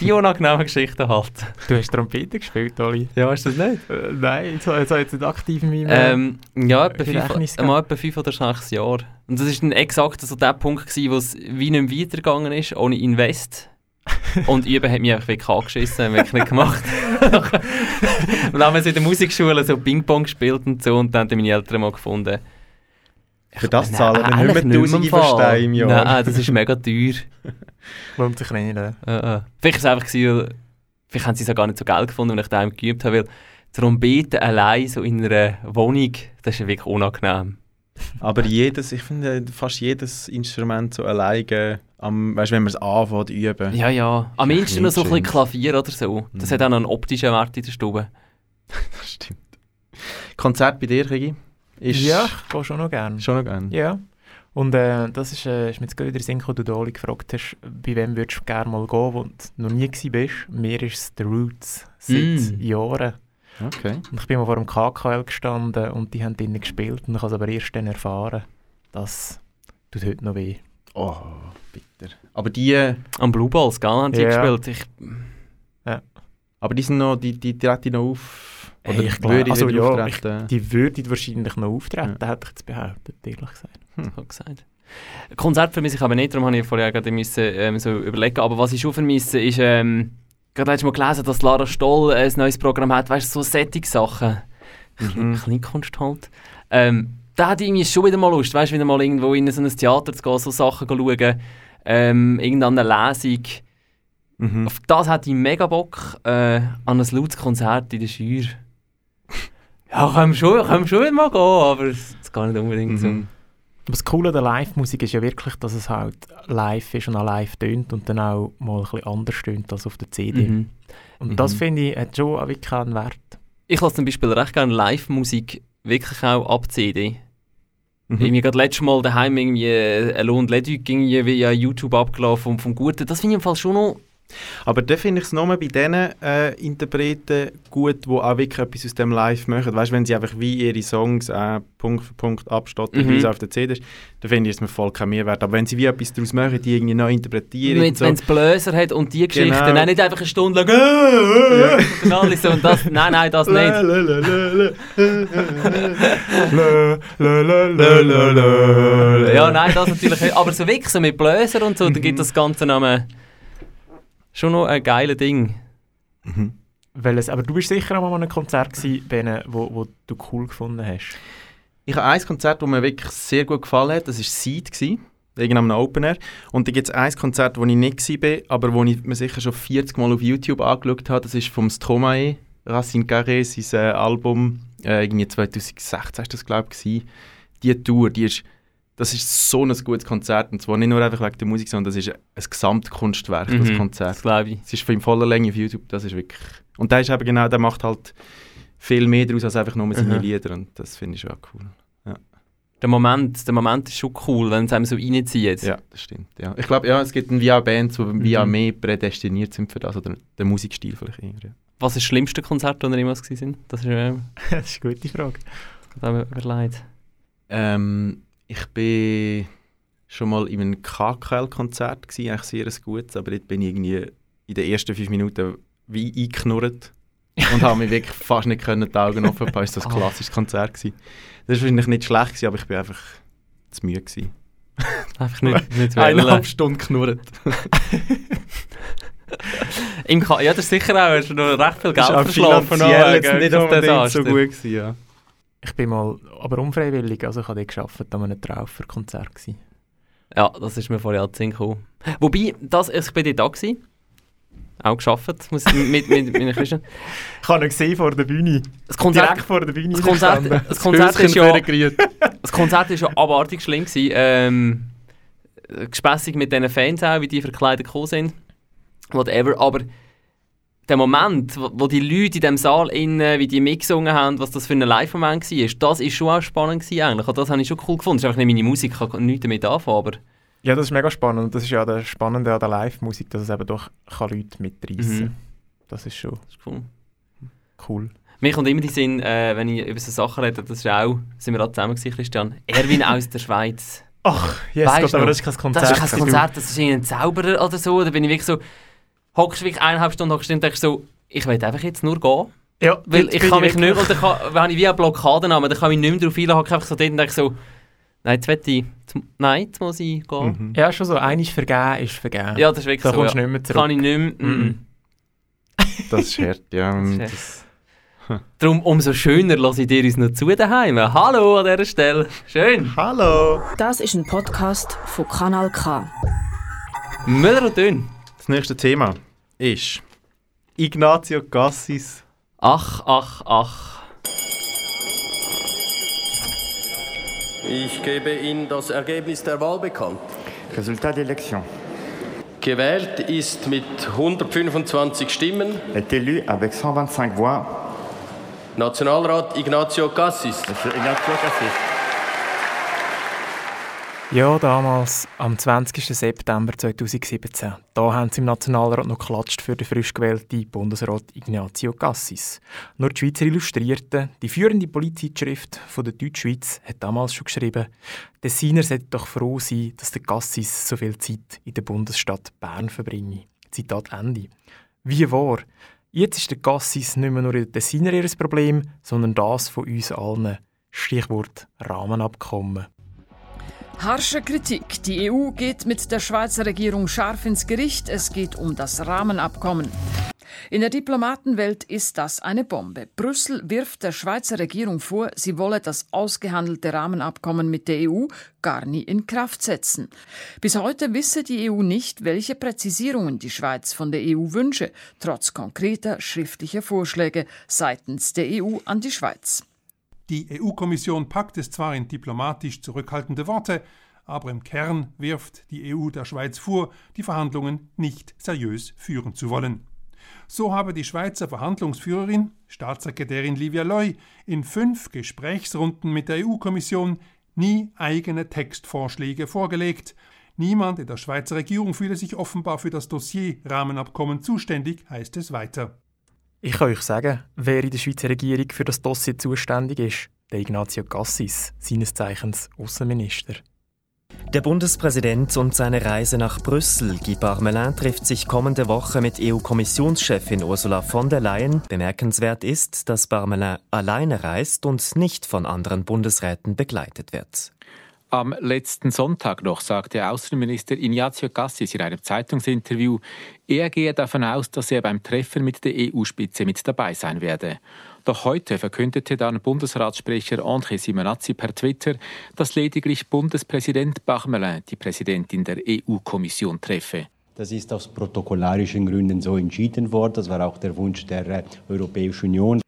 Die unangenehmen Geschichten halt. Du hast Trompete gespielt, Oli? Ja, weißt du das nicht? Äh, nein, so, so jetzt nicht aktiv in meinem... äh, Ähm, ja, etwa fünf, mal etwa fünf oder sechs Jahre. Und das dann exakt so der Punkt gewesen, wo es wie nicht weitergegangen ist, ohne Invest. Und üben hat mich einfach wirklich angeschissen, habe ich nicht gemacht. und dann haben wir so in der Musikschule so Ping-Pong gespielt und so und dann haben meine Eltern mal gefunden. Für das Nein, zahlen wir nicht mehr nicht Tausende im Jahr. Nein, das ist mega teuer. Lohnt sich nicht, ne? Äh, äh. Vielleicht war es einfach, gewesen, vielleicht haben sie es auch gar nicht so geil gefunden, wenn ich daheim geübt habe, weil Trompete allein so in einer Wohnung, das ist ja wirklich unangenehm. Aber jedes, ich finde fast jedes Instrument so alleine, am, weißt, wenn man es anfängt zu üben. Ja, ja. Am Ist ehesten noch so ein bisschen Klavier oder so. Das Mhm. hat auch noch einen optischen Wert in der Stube. Das stimmt. Konzert bei dir, Regi? Ist Ja, ich gehe schon noch gerne. schon noch gerne. Ja. Und äh, das ist, äh, ist mir jetzt gerade in den Sinn gekommen, du Doli gefragt hast, bei wem würdest du gerne mal gehen, wo du noch nie gewesen bist. Mir ist es The Roots, seit Mm. Jahren. Okay. Und ich bin mal vor dem KKL gestanden und die haben drinnen gespielt und ich habe es aber erst dann erfahren, das tut heute noch weh. Oh, bitter. Aber die, Am Blue Balls, gell, haben sie Ja. gespielt. Ich, aber die sind noch, die, die treten noch auf. Hey, ich glaub- würde also ja, auftreten? Die würden wahrscheinlich noch auftreten, hätte ich jetzt behauptet, ehrlich gesagt. habe gesagt. Konzert vermisse ich aber nicht, darum habe ich vorher gerade müssen, ähm, so überlegen. Aber was ich schon vermisse, ist, ähm, gerade du mal gelesen, dass Lara Stoll ein neues Programm hat, weißt du, so Setting-Sachen. Mhm. Kleinkunst halt. Ähm, da ich irgendwie schon wieder mal Lust, weißt du, wieder mal irgendwo in so ein Theater zu gehen, so Sachen zu schauen, ähm, irgendeine Lesung. Mhm. Auf das hatte ich mega Bock, äh, an ein lautes Konzert in der Schür. Ja, können wir schon, können schon wieder mal gehen, aber es es geht nicht unbedingt so. Mhm. Aber das Coole an der Live-Musik ist ja wirklich, dass es halt live ist und auch live tönt und dann auch mal ein bisschen anders tönt als auf der CD. Mhm. Und das Mhm. finde ich hat schon auch wirklich einen Wert. Ich lasse zum Beispiel recht gerne Live-Musik wirklich auch ab CD. Irgendwie gerade letztes Mal daheim irgendwie äh, ein Lohn Leduc irgendwie via YouTube abgelaufen vom, vom Guten. Das finde ich im Fall schon noch... Aber da finde ich es nochmal bei diesen äh, Interpreten gut, die auch wirklich etwas aus dem Live machen. Weißt du, wenn sie einfach wie ihre Songs äh, Punkt für Punkt abstotten, Mhm. wie es auf der CD ist, dann finde ich es mir voll kein Mehrwert. Aber wenn sie wie etwas daraus machen, die irgendwie neu interpretieren Wenn und so, es Bläser hat und die Geschichte, Genau. dann nicht einfach eine Stunde lang äh, äh, und so und das... Nein, nein, das nicht. Ja, nein, das natürlich nicht. Aber so wirklich so mit Bläser und so, da gibt das Ganze noch schon noch ein geiles Ding. Welches, aber du bist sicher auch mal an einem Konzert gewesen, wo, wo du cool gefunden hast. Ich habe ein Konzert, das mir wirklich sehr gut gefallen hat. Das war Seed, wegen einem Open Air. Und dann gibt es ein Konzert, wo ich nicht war, aber wo ich mir sicher schon 40 Mal auf YouTube angeschaut habe. Das ist vom Stromae, Racine Carré, sein äh, Album. Äh, irgendwie 2016 ist das, glaube ich. Die Tour, die ist, das ist so ein gutes Konzert. Und zwar nicht nur einfach wegen der Musik, sondern das ist ein Gesamtkunstwerk, das Mhm, Konzert. Das glaube ich. Es ist in voller Länge auf YouTube, das ist wirklich... Und der ist eben genau, der macht halt viel mehr daraus als einfach nur seine Mhm. Lieder und das finde ich schon auch cool. Der Moment, der Moment ist schon cool, wenn es einem so reinzieht. Ja, das stimmt. Ja. Ich glaube, ja, es gibt wie auch Bands, die Mhm. mehr prädestiniert sind für das, oder der Musikstil vielleicht eher. Ja. Was ist das schlimmste Konzert, das ihr jemals gewesen sind? Das ist, äh, das ist eine gute Frage. das hat mir überlegt. Ähm, ich bin schon mal in einem KKL-Konzert eigentlich sehr ein gutes, aber dort bin ich irgendwie in den ersten fünf Minuten wie eingeknurrt und habe mich wirklich fast nicht können die Augen offen halten. Es war ein Ah. klassisches Konzert. Gewesen. Das war wahrscheinlich nicht schlecht, gewesen, aber ich bin einfach zu müde gewesen. Einfach nicht, nicht Eineinhalb. Stunden geknurrt. Im Ka ja, das ist sicher auch, hast du noch recht viel Geld Das ist auch verschlafen. finanziell jetzt nicht das unbedingt Desaster. so gut gewesen, ja. Ich bin mal, aber unfreiwillig, also ich habe gearbeitet an einem Trauferkonzert. gewesen. Ja, das ist mir vorher auch in den Sinn gekommen. Wobei, das, ich bin da gewesen. Auch gearbeitet, muss ich mit, mit, mit meinen Christen. Ich habe ihn gesehen vor der Bühne. Das Konzert, Direkt vor der Bühne das Konzert, gestanden. das Konzert ist ja... Das Konzert war ja abartig schlimm. Gewesen. Ähm, gespässig mit diesen Fans auch, wie die verkleidet gekommen sind. Whatever. Aber der Moment, wo, wo die Leute in diesem Saal innen, wie die mitgesungen haben, was das für ein Live-Moment war, das ist schon auch spannend gewesen eigentlich. Und das habe ich schon cool gefunden. Das ist einfach nicht meine Musik, ich kann nichts damit anfangen, aber... Ja, das ist mega spannend. Und das ist ja das Spannende an der Live-Musik, dass es eben doch kann Leute mitreißen Mhm. Das ist schon Das ist cool. cool. Mir kommt immer die Sinn, äh, wenn ich über so Sachen rede, das ist auch, sind wir alle zusammen gewesen, Christian, Erwin aus der Schweiz. Ach, yes, Weißt Gott, du aber das ist kein Konzert. Das ist kein. Konzert, das ist ein Zauberer oder so. Da bin ich wirklich so, hockst du wirklich eineinhalb Stunden hockst und denkst so, ich will einfach jetzt nur gehen. Ja, Weil ich kann mich nicht, kann, wenn ich wie eine Blockade habe, dann kann ich nicht mehr darauf einladen, einfach so dort und denke so, nein, jetzt will ich, jetzt, nein, jetzt muss ich gehen. Mhm. Ja, schon so. Eines vergeben ist vergeben. Ja, das ist wirklich da so. kommst du ja. nicht mehr zurück. Kann ich nicht mehr. Mhm. Mm. Das ist hart, ja. Das ist Das Darum umso schöner lasse ich dir uns noch zu daheim. Hallo an dieser Stelle. Schön. Hallo! Das ist ein Podcast von Kanal K. Müller und Dünn. Das nächste Thema ist Ignazio Cassis. Ach, ach, ach. Ich gebe Ihnen das Ergebnis der Wahl bekannt. Résultat d'élection. Gewählt ist mit 125 Stimmen Est élu avec 125 voix Nationalrat Ignacio Cassis. Monsieur Ignacio Cassis. Ja, damals, am 20. September 2017. Da haben sie im Nationalrat noch geklatscht für den frisch gewählten Bundesrat Ignazio Cassis. Nur die Schweizer Illustrierte, die führende Politzeitschrift von der Deutschschweiz, hat damals schon geschrieben, der sollte doch froh sein, dass der Cassis so viel Zeit in der Bundesstadt Bern verbringe. Zitat Ende. Wie wahr? Jetzt ist der Cassis nicht mehr nur der Tessiner ihr Problem, sondern das von uns allen. Stichwort Rahmenabkommen. Harsche Kritik. Die EU geht mit der Schweizer Regierung scharf ins Gericht. Es geht um das Rahmenabkommen. In der Diplomatenwelt ist das eine Bombe. Brüssel wirft der Schweizer Regierung vor, sie wolle das ausgehandelte Rahmenabkommen mit der EU gar nie in Kraft setzen. Bis heute wisse die EU nicht, welche Präzisierungen die Schweiz von der EU wünsche, trotz konkreter schriftlicher Vorschläge seitens der EU an die Schweiz. Die EU-Kommission packt es zwar in diplomatisch zurückhaltende Worte, aber im Kern wirft die EU der Schweiz vor, die Verhandlungen nicht seriös führen zu wollen. So habe die Schweizer Verhandlungsführerin, Staatssekretärin Livia Loy, in fünf Gesprächsrunden mit der EU-Kommission nie eigene Textvorschläge vorgelegt. Niemand in der Schweizer Regierung fühle sich offenbar für das Dossier Rahmenabkommen zuständig, heißt es weiter. Ich kann euch sagen, wer in der Schweizer Regierung für das Dossier zuständig ist. Der Ignazio Cassis, seines Zeichens Außenminister. Der Bundespräsident und seine Reise nach Brüssel. Guy Parmelin trifft sich kommende Woche mit EU-Kommissionschefin Ursula von der Leyen. Bemerkenswert ist, dass Parmelin alleine reist und nicht von anderen Bundesräten begleitet wird. Am letzten Sonntag noch sagte Außenminister Ignazio Cassis in einem Zeitungsinterview, er gehe davon aus, dass er beim Treffen mit der EU-Spitze mit dabei sein werde. Doch heute verkündete dann Bundesratssprecher André Simonazzi per Twitter, dass lediglich Bundespräsident Parmelin die Präsidentin der EU-Kommission treffe. Das ist aus protokollarischen Gründen so entschieden worden. Das war auch der Wunsch der äh, Europäischen Union.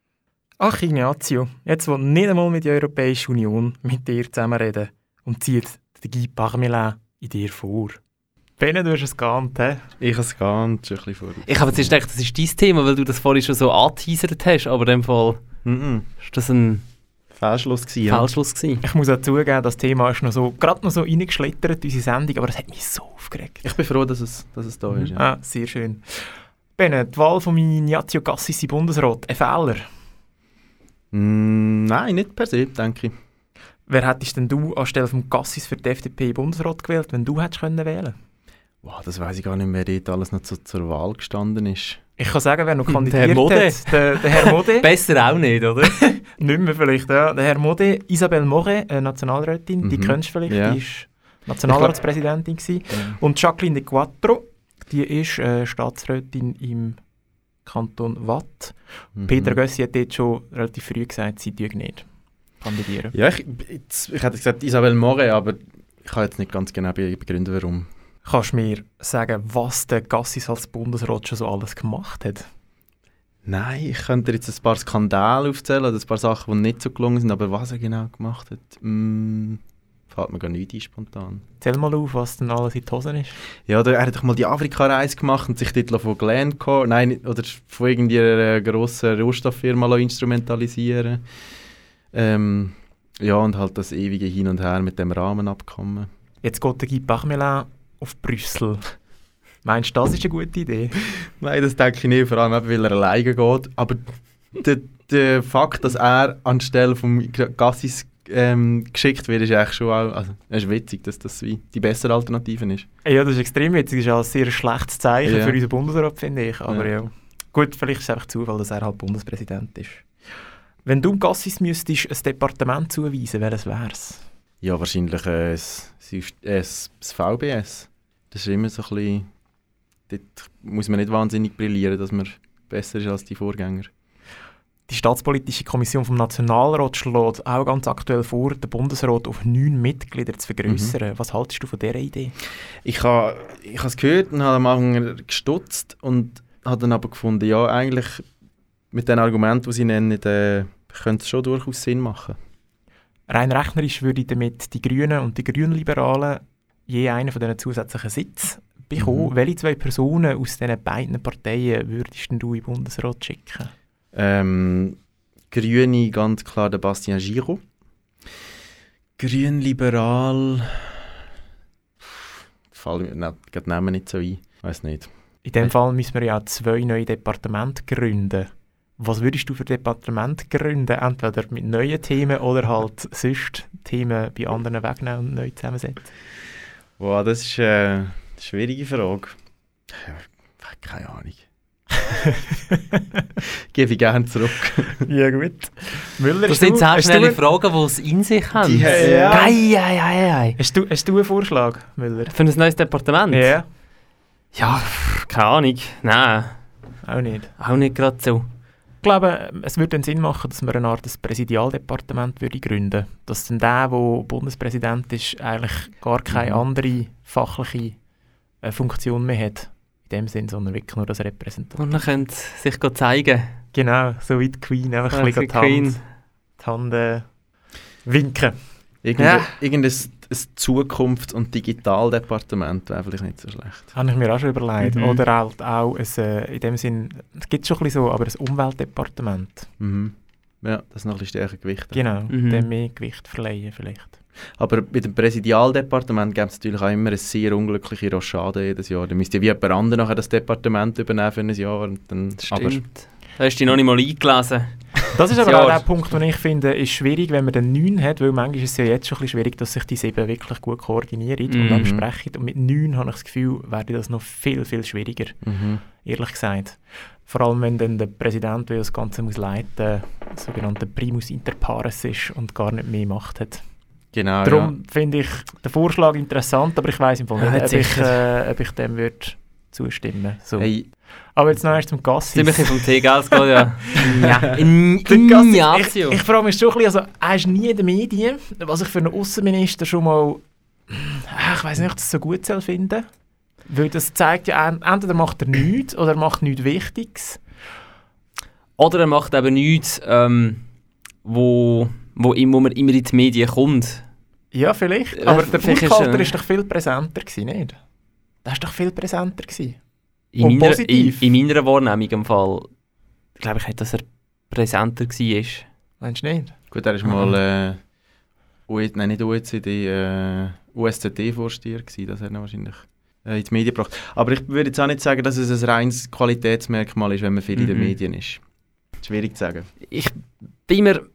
Ach Ignazio, jetzt will nicht einmal mit der Europäischen Union mit dir zusammenreden und zieht den Guy Parmelin in dir vor. Benne, du hast es geahnt, hä? Ich habe es geahnt, schon ein bisschen vor. Ich habe jetzt gedacht, das ist dein Thema, weil du das vorhin schon so angeteasert hast, aber in dem Fall Mhm. ist das ein Fehlschluss gewesen. ja. Fehlschluss gewesen. Ich muss auch zugeben, das Thema ist noch so, gerade noch so reingeschlittert in unsere Sendung, aber es hat mich so aufgeregt. Ich bin froh, dass es, dass es da ist. Ja. Ah, sehr schön. Benne, die Wahl von Ignazio Cassis in Bundesrat, ein Fehler. Mm, nein, nicht per se, denke ich. Wer hättest denn du anstelle von Cassis für die FDP in Bundesrat gewählt, wenn du hättest können wählen Wow, das weiß ich gar nicht mehr, wer dort alles noch zu, zur Wahl gestanden ist. Ich kann sagen, wer noch Der kandidiert Herr Mode. hat. Der, der Herr Mode. Besser auch nicht, oder? nicht mehr vielleicht, ja. Der Herr Mode, Isabelle Moret, äh, Nationalrätin, die Mhm. kennst du vielleicht, Ja. die ist Nationalratspräsidentin gewesen. Und Jacqueline de Quattro, die ist äh, Staatsrätin im Kanton Watt. Mhm. Peter Gössi hat dort schon relativ früh gesagt, sie tue nicht kandidieren. Ja, ich, jetzt, ich hätte gesagt Isabelle Moret, aber ich kann jetzt nicht ganz genau be- begründen, warum. Kannst du mir sagen, was der Gassis als Bundesrat schon so alles gemacht hat? Nein, ich könnte dir jetzt ein paar Skandale aufzählen oder ein paar Sachen, die nicht so gelungen sind, aber was er genau gemacht hat, mm, fällt mir gar nicht ein spontan. Zähl mal auf, was denn alles in die Hosen ist. Ja, er hat doch mal die Afrika-Reise gemacht und sich dort von Glencore, nein, oder von irgendeiner grossen Rohstofffirma lassen instrumentalisieren ähm, Ja, und halt das ewige Hin und Her mit dem Rahmenabkommen. Jetzt geht der Guy Parmelin auf Brüssel. Meinst du, das ist eine gute Idee? Nein, das denke ich nicht, vor allem weil er alleine geht. Aber der, der Fakt, dass er anstelle von Gassis ähm, geschickt wird, ist eigentlich schon auch, also, ist witzig, dass das wie die bessere Alternative ist. Ja, das ist extrem witzig. Das ist auch ein sehr schlechtes Zeichen Ja. für unseren Bundesrat, finde ich. Aber ja. Ja. Gut, vielleicht ist es einfach Zufall, dass er halt Bundespräsident ist. Wenn du Gassis müsstest ein Departement zuweisen, welches wäre es? Ja, wahrscheinlich äh, das, das, das VBS. Das ist immer so ein bisschen, dort muss man nicht wahnsinnig brillieren, dass man besser ist als die Vorgänger. Die Staatspolitische Kommission vom Nationalrat schlägt auch ganz aktuell vor, den Bundesrat auf neun Mitglieder zu vergrößern. Was haltest du von dieser Idee? Ich habe ich es gehört und habe am Anfang gestutzt und habe dann aber gefunden, ja, eigentlich mit den Argumenten, die sie nennen, äh, könnte es schon durchaus Sinn machen. Rein rechnerisch würde damit die Grünen und die Grünliberalen je einen von diesen zusätzlichen Sitz bekommen. Mhm. Welche zwei Personen aus diesen beiden Parteien würdest denn du in den Bundesrat schicken? Ähm, Grüne ganz klar der Bastien Giraud. Grünliberal. Fallen mir gerade Namen nicht so ein. Weiß nicht. In dem Fall müssen wir ja zwei neue Departemente gründen. Was würdest du für Departement gründen? Entweder mit neuen Themen oder halt sonst Themen bei anderen wegnehmen und neu zusammensetzen? Wow, das ist äh, eine schwierige Frage. Ja, Keine Ahnung. Gebe ich gerne zurück. ja, gut. Müller, Das hast sind sehr schnelle du- Fragen, die es in sich haben. Die- Ja. Ei, ei, ei, ei. Hast du, hast du einen Vorschlag, Müller? Für ein neues Departement? Ja. Ja, keine Ahnung. Nein, Auch nicht. auch nicht gerade so. Ich glaube, es würde Sinn machen, dass man eine Art des Präsidialdepartement würde gründen Dass dann der, der Bundespräsident ist, eigentlich gar keine Mhm. andere fachliche äh, Funktion mehr hat. In dem Sinn, sondern wirklich nur das Repräsentant. Und dann könnt sich zeigen. Genau, so wie die Queen, einfach Ja, ein bisschen die Hand, Queen. die Hand äh, winken. Irgendein, Ja. irgendein ein Zukunfts- und Digitaldepartement wäre vielleicht nicht so schlecht. Habe ich mir auch schon überlegt. Mhm. Oder halt auch, ein, äh, in dem Sinn, es gibt schon ein bisschen so, aber ein Umweltdepartement. Mhm. Ja, das ist noch ein bisschen stärker gewichtet. Genau, Mhm. dem mehr Gewicht verleihen vielleicht. Aber mit dem Präsidialdepartement gibt es natürlich auch immer eine sehr unglückliche Rochade jedes Jahr. Da müsste ja wie jemand anderes nachher das Departement übernehmen für ein Jahr. Und dann, aber, Stimmt. Da hast du dich noch nicht mal eingelesen. Das ist Das aber auch der Punkt, den ich finde, ist schwierig, wenn man den 9 hat, weil manchmal ist es ja jetzt schon ein bisschen schwierig, dass sich die sieben wirklich gut koordinieren und Mhm. dann sprechen. Und mit 9 habe ich das Gefühl, werde das noch viel, viel schwieriger, Mhm. ehrlich gesagt. Vor allem, wenn dann der Präsident, der das Ganze muss leiten der sogenannte Primus inter pares ist und gar nicht mehr Macht hat. Genau, Darum finde ich den Vorschlag interessant, aber ich weiß im Fall Ja, nicht, nicht ob ich, äh, ob ich dem würde zustimmen so. Hey. Aber jetzt noch erst zum ein bisschen vom Tee, gell? Es geht ja. ja. Der Gassis, Ignazio. Ich, ich frage mich schon ein bisschen, also, er ist nie in den Medien, was ich für einen Außenminister schon mal, Ah, ich weiß nicht, ob ich das so gut soll finden Weil das zeigt ja, en- entweder macht er nichts oder er macht nichts Wichtiges. Oder er macht eben nichts, ähm, wo, wo, wo man immer in die Medien kommt. Ja, vielleicht. Äh, Aber der vielleicht ist, Buchhalter äh, ist doch viel präsenter gewesen, nicht? Der ist doch viel präsenter gewesen. In, Und meiner, in, positiv. in meiner Wahrnehmung im Fall, glaube ich nicht, dass er präsenter war. Meinst du nicht? Gut, er war mal äh, UE, nein, nicht OECD, äh, USZD-Vorsteher gewesen, das hat er wahrscheinlich äh, in die Medien gebracht. Aber ich würde jetzt auch nicht sagen, dass es ein reines Qualitätsmerkmal ist, wenn man viel in den Mhm. Medien ist. Schwierig zu sagen. Ich bin mir...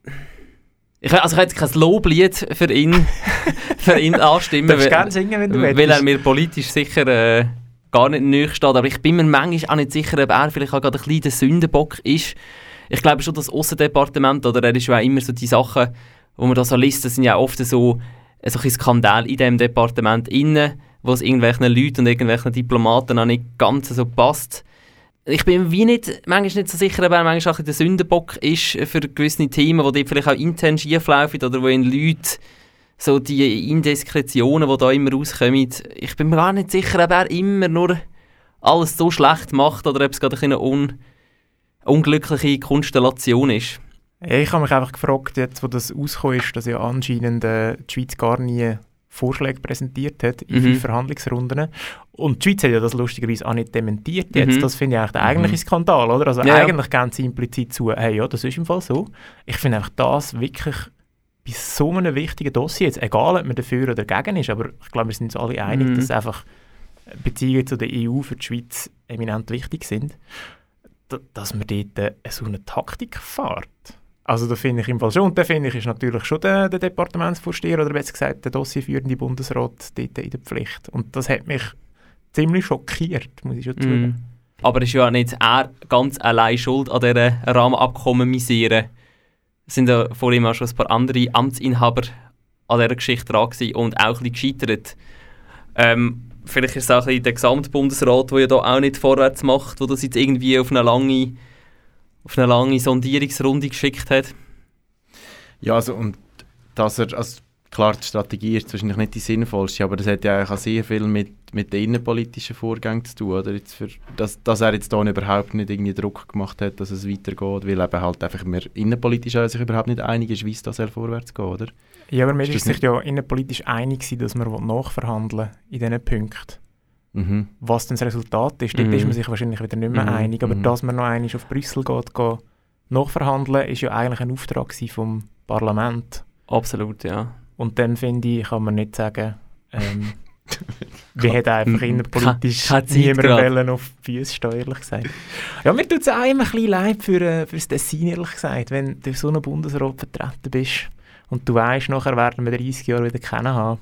Ich, also ich hätte kein Loblied für ihn, für ihn anstimmen, weil, gerne singen, wenn du weil willst. er mir politisch sicher äh, gar nicht nahe steht. Aber ich bin mir manchmal auch nicht sicher, ob er vielleicht auch gerade ein der Sündenbock ist. Ich glaube schon, das Aussendepartement, oder er ist ja auch immer so die Sachen, wo man da so liest, das sind ja oft so, äh, so ein Skandal in diesem Departement innen, wo es irgendwelchen Leuten und irgendwelchen Diplomaten auch nicht ganz so passt. Ich bin wie nicht, manchmal nicht so sicher, ob er manchmal auch der Sündenbock ist für gewisse Themen, die dort vielleicht auch intern schief laufen oder wo in Leute so die Indiskretionen, die da immer rauskommen, ich bin mir gar nicht sicher, ob er immer nur alles so schlecht macht oder ob es gerade eine un unglückliche Konstellation ist. Ich habe mich einfach gefragt, jetzt, wo das rausgekommen ist, dass ja anscheinend äh, die Schweiz gar nie Vorschläge präsentiert hat in Mhm. fünf Verhandlungsrunden. Und die Schweiz hat ja das lustigerweise auch nicht dementiert jetzt. Mhm. Das finde ich eigentlich der eigentliche Mhm. Skandal, oder? Also Ja, ja. eigentlich geben sie implizit zu, hey, ja, das ist im Fall so. Ich finde einfach das wirklich bei so einem wichtigen Dossier, jetzt egal, ob man dafür oder dagegen ist, aber ich glaube, wir sind uns alle einig, Mhm. dass einfach Beziehungen zu der EU für die Schweiz eminent wichtig sind, da- dass man dort äh, so eine Taktik fährt. Also da finde ich im Fall schon, und da finde ich, ist natürlich schon der, der Departementsvorsteher oder besser gesagt der dossierführende Bundesrat dort in der Pflicht. Und das hat mich ziemlich schockiert, muss ich schon zugeben. Mhm. Aber ist ja nicht er ganz allein schuld an dieser Rahmenabkommen-Misere. Sind ja vor auch schon ein paar andere Amtsinhaber an dieser Geschichte dran gewesen und auch ein bisschen gescheitert. Ähm, vielleicht ist es auch ein bisschen der Gesamtbundesrat, der ja da auch nicht vorwärts macht, der das jetzt irgendwie auf eine lange, auf eine lange Sondierungsrunde geschickt hat. Ja, also, und dass er, also klar, die Strategie ist wahrscheinlich nicht die sinnvollste, aber das hat ja auch sehr viel mit, mit den innenpolitischen Vorgängen zu tun, oder? Jetzt für, dass, dass er jetzt da überhaupt nicht irgendwie Druck gemacht hat, dass es weitergeht, weil eben halt einfach mehr innenpolitisch auch sich überhaupt nicht einig ist, wie es da soll vorwärts geht, oder? Ja, aber man Ist ist sich ja innenpolitisch einig gewesen, dass man nachverhandeln in diesen Punkten. Mhm. Was denn das Resultat ist, dort Mhm. ist man sich wahrscheinlich wieder nicht mehr Mhm, einig. Aber mhm. dass man noch einmal auf Brüssel geht, geht nachverhandeln, ist ja eigentlich ein Auftrag vom Parlament. Absolut, ja. Und dann finde ich, kann man nicht sagen, ähm, wir hätten einfach innenpolitisch gerade. wollen auf die Füße stehen, ehrlich gesagt. Ja, mir tut es auch immer ein bisschen leid für, äh, für das Tessin, ehrlich gesagt, wenn du so einen Bundesrat vertreten bist und du weißt, nachher werden wir 30 Jahre wieder kennen haben.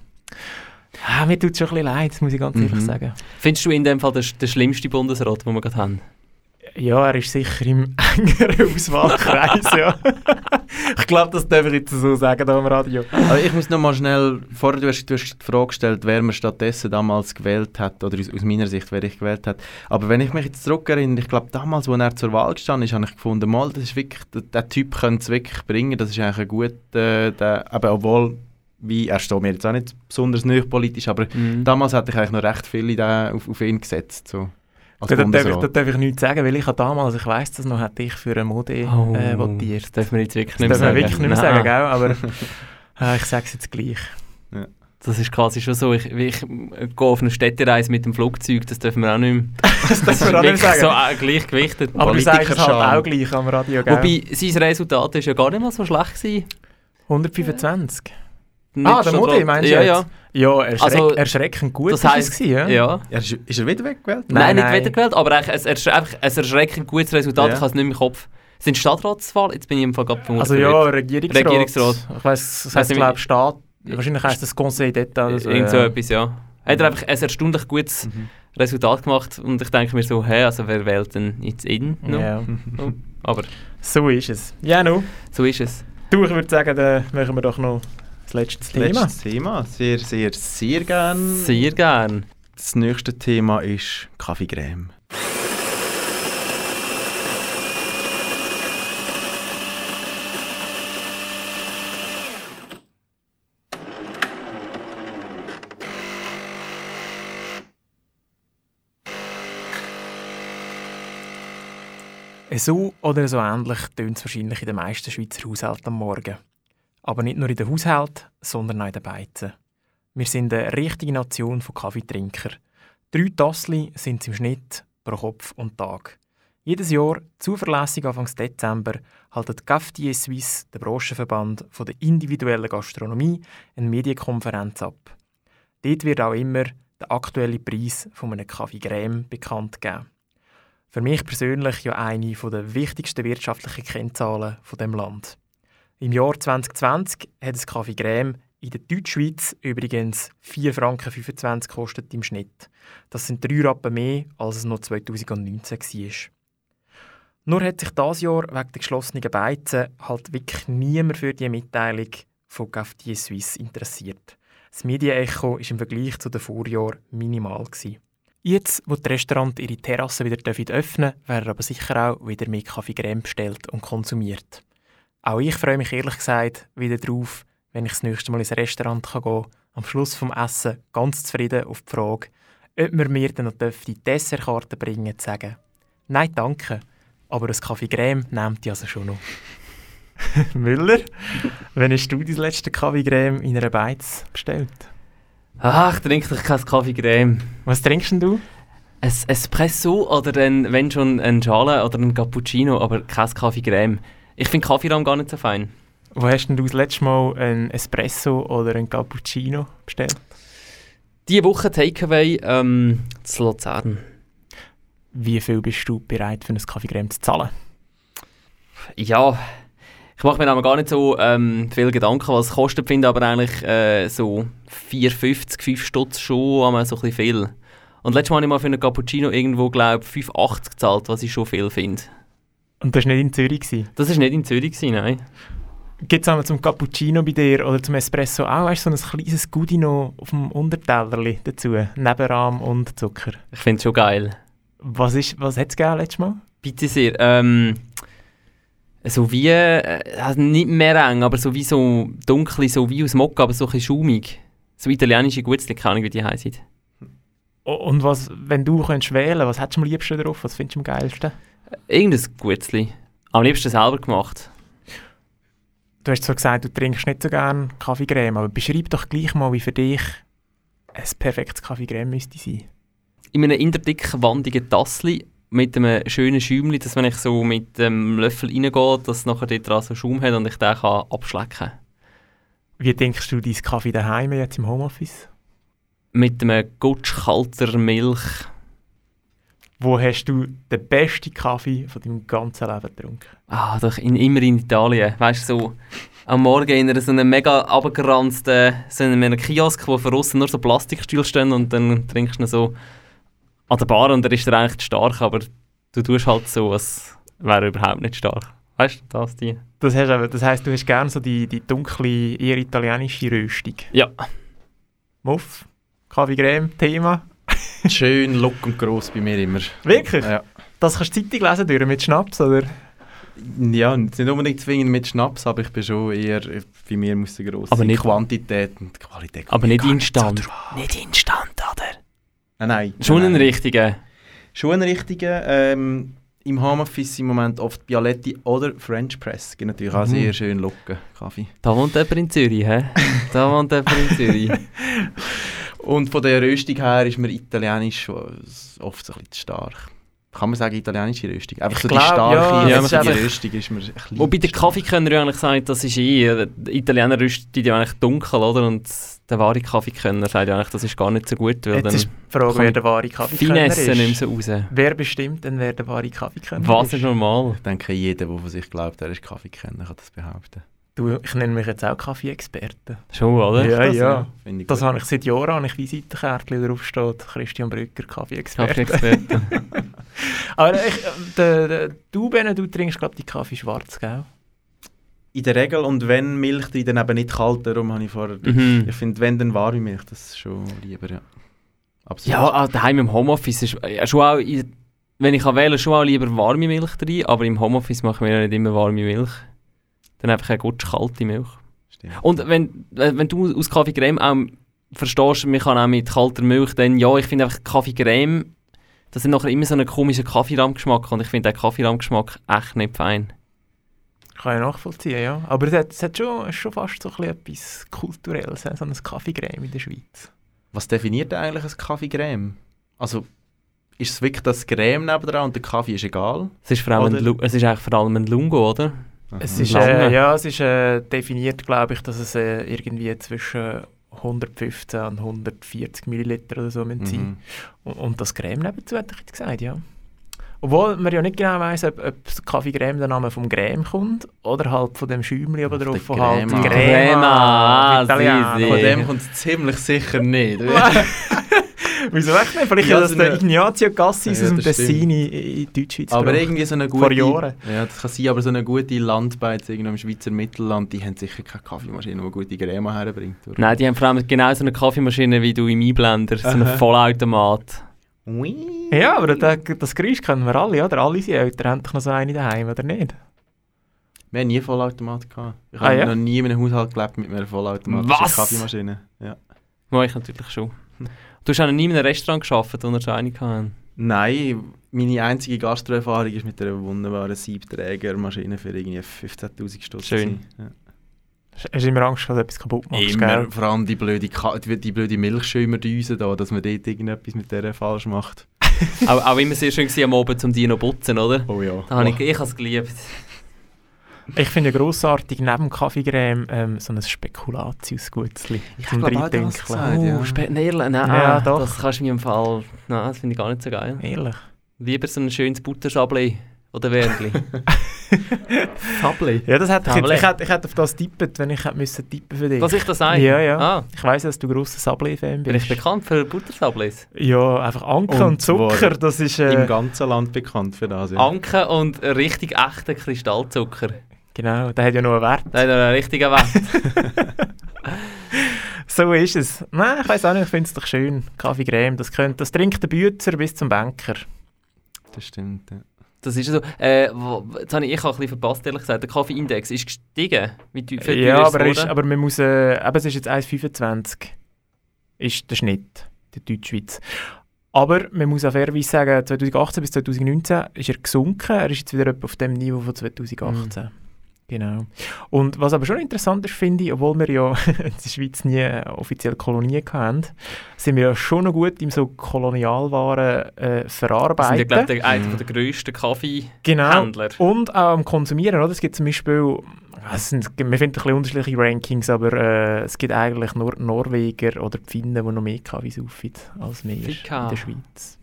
Ah, mir tut es schon ein bisschen leid, das muss ich ganz ehrlich Mhm. sagen. Findest du in dem Fall den, den schlimmsten Bundesrat, den wir gerade haben? Ja, er ist sicher im engeren Auswahlkreis, ja. ich glaube, das darf ich jetzt so sagen hier am Radio. Aber ich muss noch mal schnell, vorher du hast, du hast die Frage gestellt, wer man stattdessen damals gewählt hat, oder aus, aus meiner Sicht, wer ich gewählt hat. Aber wenn ich mich jetzt zurückerinnere, ich glaube damals, als er zur Wahl gestanden ist, habe ich gefunden, mal, das ist wirklich, der, der Typ könnte es wirklich bringen, das ist eigentlich ein guter, der, aber obwohl, wie, er steht mir jetzt auch nicht besonders neu politisch, aber Mhm. damals hatte ich eigentlich noch recht viel in den, auf, auf ihn gesetzt, so. Als Da darf, ich, Bundesrat. da darf ich nichts sagen, weil ich habe damals, ich weiss das noch, hätte ich für eine Mode Oh, äh, votiert. Das darf man jetzt wirklich Das nicht mehr darf man sagen. wirklich nicht mehr sagen, gell? aber äh, ich sage es jetzt gleich. Das ist quasi schon so, ich, ich gehe auf eine Städtereise mit dem Flugzeug, das dürfen wir auch nicht mehr. Das dürfen wir auch nicht wirklich sagen. so äh, gleichgewichtet. Aber du sagst es halt auch gleich am Radio, gell? Wobei, sein Resultat ist ja gar nicht mal so schlecht gewesen. 125. Ah, der Modi, meinst du Ja, jetzt? ja. Ja, erschreck, Also, erschreckend gut das ist heisst, es gewesen, ja? ja. Er ist, ist er wieder weggewählt? Nein, Nein, nicht nein. wiedergewählt, aber ein, einfach ein erschreckend gutes Resultat. Ja. Ich habe es nicht mehr im Kopf. Sind Stadtratswahl? Jetzt bin ich im Fall gerade Also ja. Regierungsrat. Regierungsrat. Ich weiss, das nicht, glaube Staat. Wahrscheinlich heisst das Conseil d'État oder so. Irgend so ja. etwas, ja. Hat er einfach ein erstaunlich gutes Resultat gemacht und ich denke mir so, hä, also wer wählt denn jetzt ihn noch? Ja. Oh, Aber So ist es. Ja, no. so ist es. Du, ich würde sagen, dann machen wir doch noch das letzte Thema. Letztes Thema. Sehr, sehr, sehr gern. Sehr gern. Das nächste Thema ist Kaffeecreme. So oder so ähnlich tönt es wahrscheinlich in den meisten Schweizer Haushalten am Morgen. Aber nicht nur in den Haushalten, sondern auch in den Beizen. Wir sind eine richtige Nation von Kaffeetrinker. Drei Tassli sind es im Schnitt pro Kopf und Tag. Jedes Jahr, zuverlässig Anfang Dezember, haltet Cafetier Suisse, der Branchenverband von der individuellen Gastronomie, eine Medienkonferenz ab. Dort wird auch immer der aktuelle Preis von einem Kaffee bekannt gegeben. Für mich persönlich ja eine der wichtigsten wirtschaftlichen Kennzahlen von dem Land. Im Jahr 2020 hat es Kaffee Crème in der Deutschschweiz übrigens 4,25 Franken gekostet im Schnitt. Das sind drei Rappen mehr, als es noch 2019 war. Nur hat sich dieses Jahr wegen der geschlossenen Beizen halt wirklich niemand für die Mitteilung von Cafetier Suisse interessiert. Das Medienecho war im Vergleich zu den Vorjahren minimal. Jetzt, wo die Restaurants ihre Terrassen wieder öffnen dürfen, werden aber sicher auch wieder mehr Kaffee Crème bestellt und konsumiert. Auch ich freue mich ehrlich gesagt wieder drauf, wenn ich das nächste Mal ins Restaurant kann gehen kann, am Schluss vom Essen ganz zufrieden auf die Frage, ob wir mir dann noch die Dessertkarte bringen, zu sagen, nein, danke, aber ein Kaffee Crème nehmt ihr also schon noch. Müller, wann hast du dein letzte Kaffee Crème in einer Beiz bestellt? Ach, ich trinke doch kein Kaffee Crème. Was trinkst denn du? Ein Espresso oder ein, wenn schon ein Schale oder ein Cappuccino, aber kein Kaffee Crème. Ich finde Kaffeeraum gar nicht so fein. Wo hast denn du das letzte Mal ein Espresso oder ein Cappuccino bestellt? Diese Woche Takeaway ähm, zu Luzern. Wie viel bist du bereit für ein Kaffee Crème zu zahlen? Ja, ich mache mir aber gar nicht so ähm, viel Gedanken, was es kostet, finde aber eigentlich äh, so 4,50, 5 Stutz schon einmal so ein bisschen viel. Und letztes Mal habe ich mal für einen Cappuccino irgendwo, glaube ich, 5,80 gezahlt, was ich schon viel finde. Und das war nicht in Zürich? Gewesen. Das war nicht in Zürich, gewesen, nein. Gibt es einmal zum Cappuccino bei dir oder zum Espresso auch hast du so ein kleines Goodie noch auf dem Untertellerli dazu? Neben Rahm und Zucker. Ich finde es schon geil. Was, ist- was hat es gegeben letztes Mal? Bitte sehr. Ähm, so wie, äh, also nicht mehr eng, aber so wie so dunkel, so wie aus Mokka, aber so ein bisschen schaumig. So italienische Gutzli, keine Ahnung, wie die heißen. Und was, wenn du könntest wählen was hättest du am liebsten drauf? Was findest du am geilsten? Irgendein Gutzli. Am liebsten selber gemacht. Du hast zwar gesagt, du trinkst nicht so gerne Kaffeecreme, aber beschreib doch gleich mal, wie für dich ein perfektes Kaffeecreme müsste sein. In einem interdickwandigen Tassli mit einem schönen Schäumchen, dass wenn ich so mit dem Löffel reingehe, dass nachher dort dran so Schaum hat und ich den kann abschlecken kann. Wie denkst du dein Kaffee daheim jetzt im Homeoffice? Mit einem Gutsch kalter Milch. Wo hast du den besten Kaffee von deinem ganzen Leben getrunken? Ah, doch in, immer in Italien. Weißt du, so am Morgen in einer so einem mega abgeranzten so in einem Kiosk, wo von außen nur so Plastikstühle stehen und dann trinkst du ihn so an der Bar und der ist dann eigentlich stark, aber du tust halt so, als wäre er überhaupt nicht stark. Weißt du, das die? Das, hast aber, das heisst, du hast gerne so die, die dunkle, eher italienische Röstung. Ja. Muff, Kaffee Creme, Thema. Schön, look und gross bei mir immer. Wirklich? Ja. Das kannst du Zeitung lesen durch mit Schnaps, oder? Ja, nicht unbedingt zwingend mit Schnaps, aber ich bin schon eher, bei mir muss eine grosse Aber nicht- Quantität und Qualität. Aber nicht instant. so drauf. nicht instant, oder? Nein, nein. Schon nein, ein richtiger. Schon ein richtiger. Ähm, Im Homeoffice im Moment oft Bialetti oder French Press. Gibt natürlich auch Mhm. sehr schön locken Kaffee. Da wohnt jemand in Zürich, hä? Da wohnt jemand in Zürich. Und von der Röstung her ist mir italienisch oft so ein bisschen zu stark. kann man sagen, italienische Röstung. Einfach Ich so die glaub, starke, ja, Ja, ist einfach- Röstung ist mir ein bisschen... Wobei der Kaffeekönner ja eigentlich sagt, das ist eh, äh, die Italiener rüsten ja eigentlich dunkel, oder? Und der wahre Kaffeekönner sagt ja eigentlich, das ist gar nicht so gut, weil Jetzt dann ist die Frage, kommt wer der wahre Kaffeekönner Finesse ist. nicht mehr so raus. Wer bestimmt denn, wer der wahre Kaffeekönner Was ist? ist normal? Ich denke, jeder, der von sich glaubt, er ist Kaffeekenner, kann das behaupten. Du, ich nenne mich jetzt auch Kaffee-Experte. Schon, oder? Ja, das, ja. ja. Finde ich Das habe ich seit Jahren, habe ich Visitenkärtchen drauf steht, Christian Brücker, Kaffee-Experte. Kaffee-Experte. Aber ich, äh, der, der, du, Benne, du trinkst glaube die Kaffee schwarz, gell? In der Regel, und wenn Milch drin, dann eben nicht kalt, darum habe ich vorher... Mhm. Ich finde, wenn, dann warme Milch, das ist schon lieber, ja. Absolut. Ja, auch daheim im Homeoffice ist ja, schon auch, wenn ich kann wählen, schon auch lieber warme Milch drin, aber im Homeoffice machen wir ja nicht immer warme Milch. Dann einfach eine gut kalte Milch. Stimmt. Und wenn, wenn du aus Kaffee Creme auch verstehst, man kann auch mit kalter Milch, dann ja, ich finde einfach Kaffee Creme, das hat nachher immer so einen komischen Kaffeerahmgeschmack und ich finde den Kaffeerahmgeschmack echt nicht fein. Kann ich nachvollziehen, ja. Aber es hat, es hat schon, ist schon fast so ein bisschen etwas Kulturelles, so ein Kaffeecreme in der Schweiz. Was definiert denn eigentlich ein Kaffee-Creme? Also, ist es wirklich das Creme nebendran und der Kaffee ist egal? Es ist, vor allem ein, es ist eigentlich vor allem ein Lungo, oder? Es ist, äh, ja, es ist äh, definiert, glaube ich, dass es äh, irgendwie zwischen 115 und 140 Milliliter oder so müssen sein Mhm. und, und das Creme dazu hätte ich jetzt gesagt, ja. Obwohl man ja nicht genau weiss, ob, ob das Kaffee Creme der Name vom Creme kommt oder halt von dem Schäumchen oben drauf, der wo halt Crema. Crema, sì, sì. Von dem kommt es ziemlich sicher nicht. Wieso echt nicht? Vielleicht Ja, ja, das so der Ignazio Cassis Ja, aus dem. Tessin in, in Deutschschweiz aber gebracht. irgendwie so eine gute... Vor Jahren. Ja, das kann sein, aber so eine gute Landbeiz irgendwo im Schweizer Mittelland, die haben sicher keine Kaffeemaschine, die gute Creme herbringt. oder? Nein, die haben vor allem genau so eine Kaffeemaschine wie du im Einblender, so einen. Vollautomat. Ja, aber das, das Geräusch kennen wir alle, oder? Alle unsere Eltern haben doch noch so eine daheim, oder nicht? Wir haben nie Vollautomat gehabt. Ich Ah, habe ja? noch nie in einem Haushalt gelebt mit einer vollautomatischen Was? Kaffeemaschine. Ja. Ja, ich natürlich schon. Du hast auch noch nie in einem Restaurant gearbeitet, wo wir so eine hatten. Nein, meine einzige Gastroerfahrung ist mit einer wunderbaren Siebträgermaschine für irgendwie 15'000 Stutz. Schön. Ja. Hast du immer Angst, dass du etwas kaputt machst, Immer, gell? vor allem die blöde, Ka die, die blöde Milchschäumerdüse da, dass man dort irgendetwas mit der falsch macht. auch, auch immer sehr schön am Abend zum Dino putzen, oder? Oh ja. Da habe ich, ich habe es geliebt. Ich finde ja grossartig, neben dem Kaffeecreme ähm, so ein Spekulatius-Gutzli. Ich zum Reindünkeln. gesagt, Oh, ja. spät Nein, nein, Ja, doch. das kannst du mir im Fall... Nein, das finde ich gar nicht so geil. Ehrlich. Lieber so ein schönes Butterschabli oder Wärmli. Sabli? Ja, das hätte ich, Tablet. ich, hätte, ich hätte auf das tippet, wenn ich hätte müssen tippen für dich. Was ich da sage? Ja, ja. Ah. Ich weiss, dass du grosser Sabli-Fan Bin bist. ich bekannt für Buttersablis? Ja, einfach Anke und, zwar Zucker, das ist... Äh, Im ganzen Land bekannt für das. Ja. Anke und richtig echten Kristallzucker. Genau, der hat ja noch einen Wert. Das hat einen richtigen Wert. So ist es. Nein, ich weiss auch nicht, ich finde es doch schön. Kaffee Creme, das, könnte, das trinkt der Bützer bis zum Banker. Das stimmt. Ja. Das ist so. Äh, wo, jetzt habe ich, ich habe ein bisschen verpasst, ehrlich gesagt. Der Kaffeeindex ist gestiegen. Wie Ja, aber, er es ist, aber man muss... Äh, eben, es ist jetzt 1,25 ist der Schnitt der Deutschschweiz. Aber man muss auch fairerweise sagen, 2018 bis 2019 ist er gesunken. Er ist jetzt wieder auf dem Niveau von 2018. Genau. Und was aber schon interessant ist, finde ich, obwohl wir ja in der Schweiz nie offiziell Kolonien hatten, sind wir ja schon noch gut im so Kolonialwaren äh, Das verarbeiten. sind ja, glaube ich, einer der grössten Kaffeehändler. Genau. Und auch am Konsumieren. Oder? Es gibt zum Beispiel, es sind, wir finden ein bisschen unterschiedliche Rankings, aber äh, es gibt eigentlich nur Norweger oder Finnen, die noch mehr Kaffee saufen als wir Fika. in der Schweiz.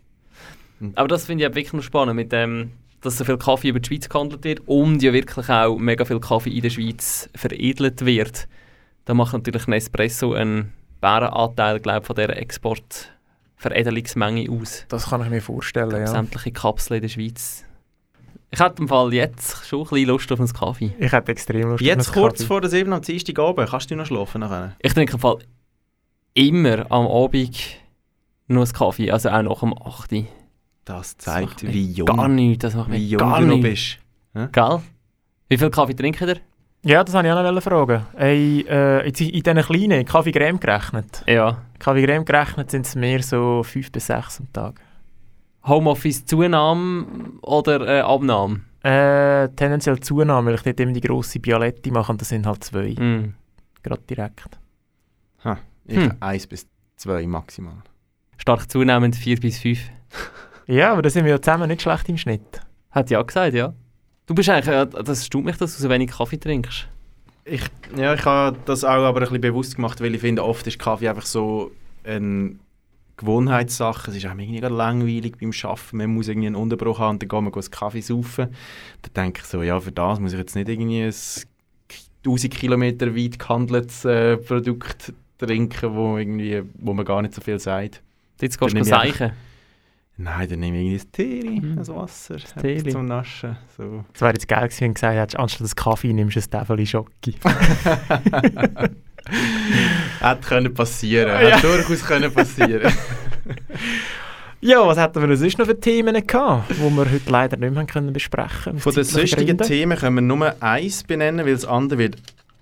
Aber das finde ich wirklich noch spannend, mit dem, dass so viel Kaffee über die Schweiz gehandelt wird und ja wirklich auch mega viel Kaffee in der Schweiz veredelt wird. Da macht natürlich Nespresso einen Bärenanteil, glaube ich, von dieser Exportveredelungsmenge aus. Das kann ich mir vorstellen, ja. Sämtliche Kapseln in der Schweiz. Ich hätte im Fall jetzt schon ein bisschen Lust auf einen Kaffee. Ich hätte extrem Lust Jetzt auf einen kurz Kaffee. vor der 7 am Dienstag oben, kannst du noch schlafen nachher? Ich trinke im Fall immer am Abend nur einen Kaffee, also auch nach dem 8. Uhr. Das Das zeigt, mich wie jung, Gar nichts, das macht wie jung gar du noch bist. Ja? Gell? Wie viel Kaffee trinkt ihr? Ja, das wollte ich auch noch fragen. Ey, äh, jetzt in, diesen kleinen Kaffee Creme gerechnet. Ja. Kaffee Creme gerechnet sind es mehr so 5 bis 6 am Tag. Homeoffice-Zunahme oder äh, Abnahme? Äh, tendenziell Zunahme, weil ich dort eben die grosse Bialetti mache und das sind halt zwei. Mm. Gerade direkt. Ha, ich Hm. 1 bis 2 maximal. Stark zunehmend 4 bis 5. Ja, aber da sind wir ja zusammen nicht schlecht im Schnitt. Hat ja gesagt, ja. Du bist eigentlich, äh, das stimmt mich, dass du so wenig Kaffee trinkst. Ich, ja, ich habe das auch aber ein bisschen bewusst gemacht, weil ich finde, oft ist Kaffee einfach so eine Gewohnheitssache. Es ist auch irgendwie langweilig beim Arbeiten. Man muss irgendwie einen Unterbruch haben und dann geht man einen Kaffee saufen. Da denke ich so, ja, für das muss ich jetzt nicht irgendwie ein 1000 Kilometer weit gehandeltes äh, Produkt trinken, wo, irgendwie, wo man gar nicht so viel sagt. Jetzt Dann gehst du seichen. Nein, dann nehme ich irgendwie ein Tee, Mhm. ein Wasser, Teeli. zum Naschen. So. Es wäre jetzt geil gewesen, wenn du gesagt hättest, anstatt des Kaffee nimmst du ein Täfeli Schocki. Hätte können passieren. Ja. Hätte durchaus können passieren. Ja, was hätten wir sonst noch für Themen gehabt, die wir heute leider nicht mehr können besprechen Von den sonstigen? Themen können wir nur eins benennen, weil das andere wird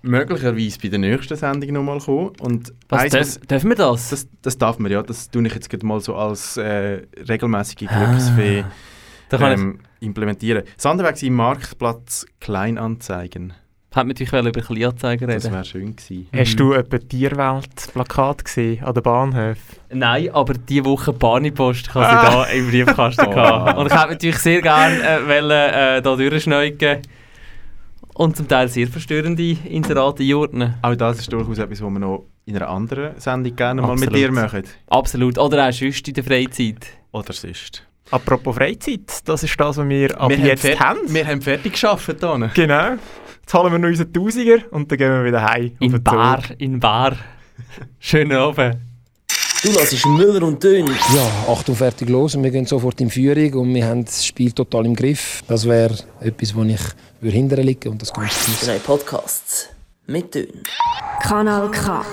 möglicherweise bei der nächsten Sendung nochmal kommen. Und Was, eins, darf- dürfen wir das? das? Das darf man ja. Das tue ich jetzt gerade mal so als äh, regelmäßige Glücksfee Ah. Da kann ähm, implementieren. Wäre gewesen, Marktplatz Kleinanzeigen. Hat mit euch über Kleinanzeigen reden. Das wäre schön gewesen. Hast du etwa Tierwelt-Plakat gesehen an den Bahnhöfen? Nein, aber diese Woche Barnipost kann sie Ah. da im Briefkasten Oh. gehabt. Und ich hätte natürlich sehr gerne äh, wollen, äh, da durchschneuken und zum Teil sehr verstörende Inserate einordnen. Auch das ist durchaus etwas, was wir noch in einer anderen Sendung gerne mal mit Absolut. dir machen. Absolut. Oder auch sonst in der Freizeit. Oder sonst. Apropos Freizeit, das ist das, was wir ab wir jetzt haben, haben. wir haben fertig geschafft hier. Genau. Jetzt holen wir noch unseren Tausiger und dann gehen wir wieder heim. In Bar, in Bar. Schönen Abend. Du hörst Müller und Dön. Ja, Achtung, fertig, los. Und wir gehen sofort in Führung und wir haben das Spiel total im Griff. Das wäre etwas, wo ich würde hinterher liegen und das kommt Drei Podcasts mit Dön. Kanal K.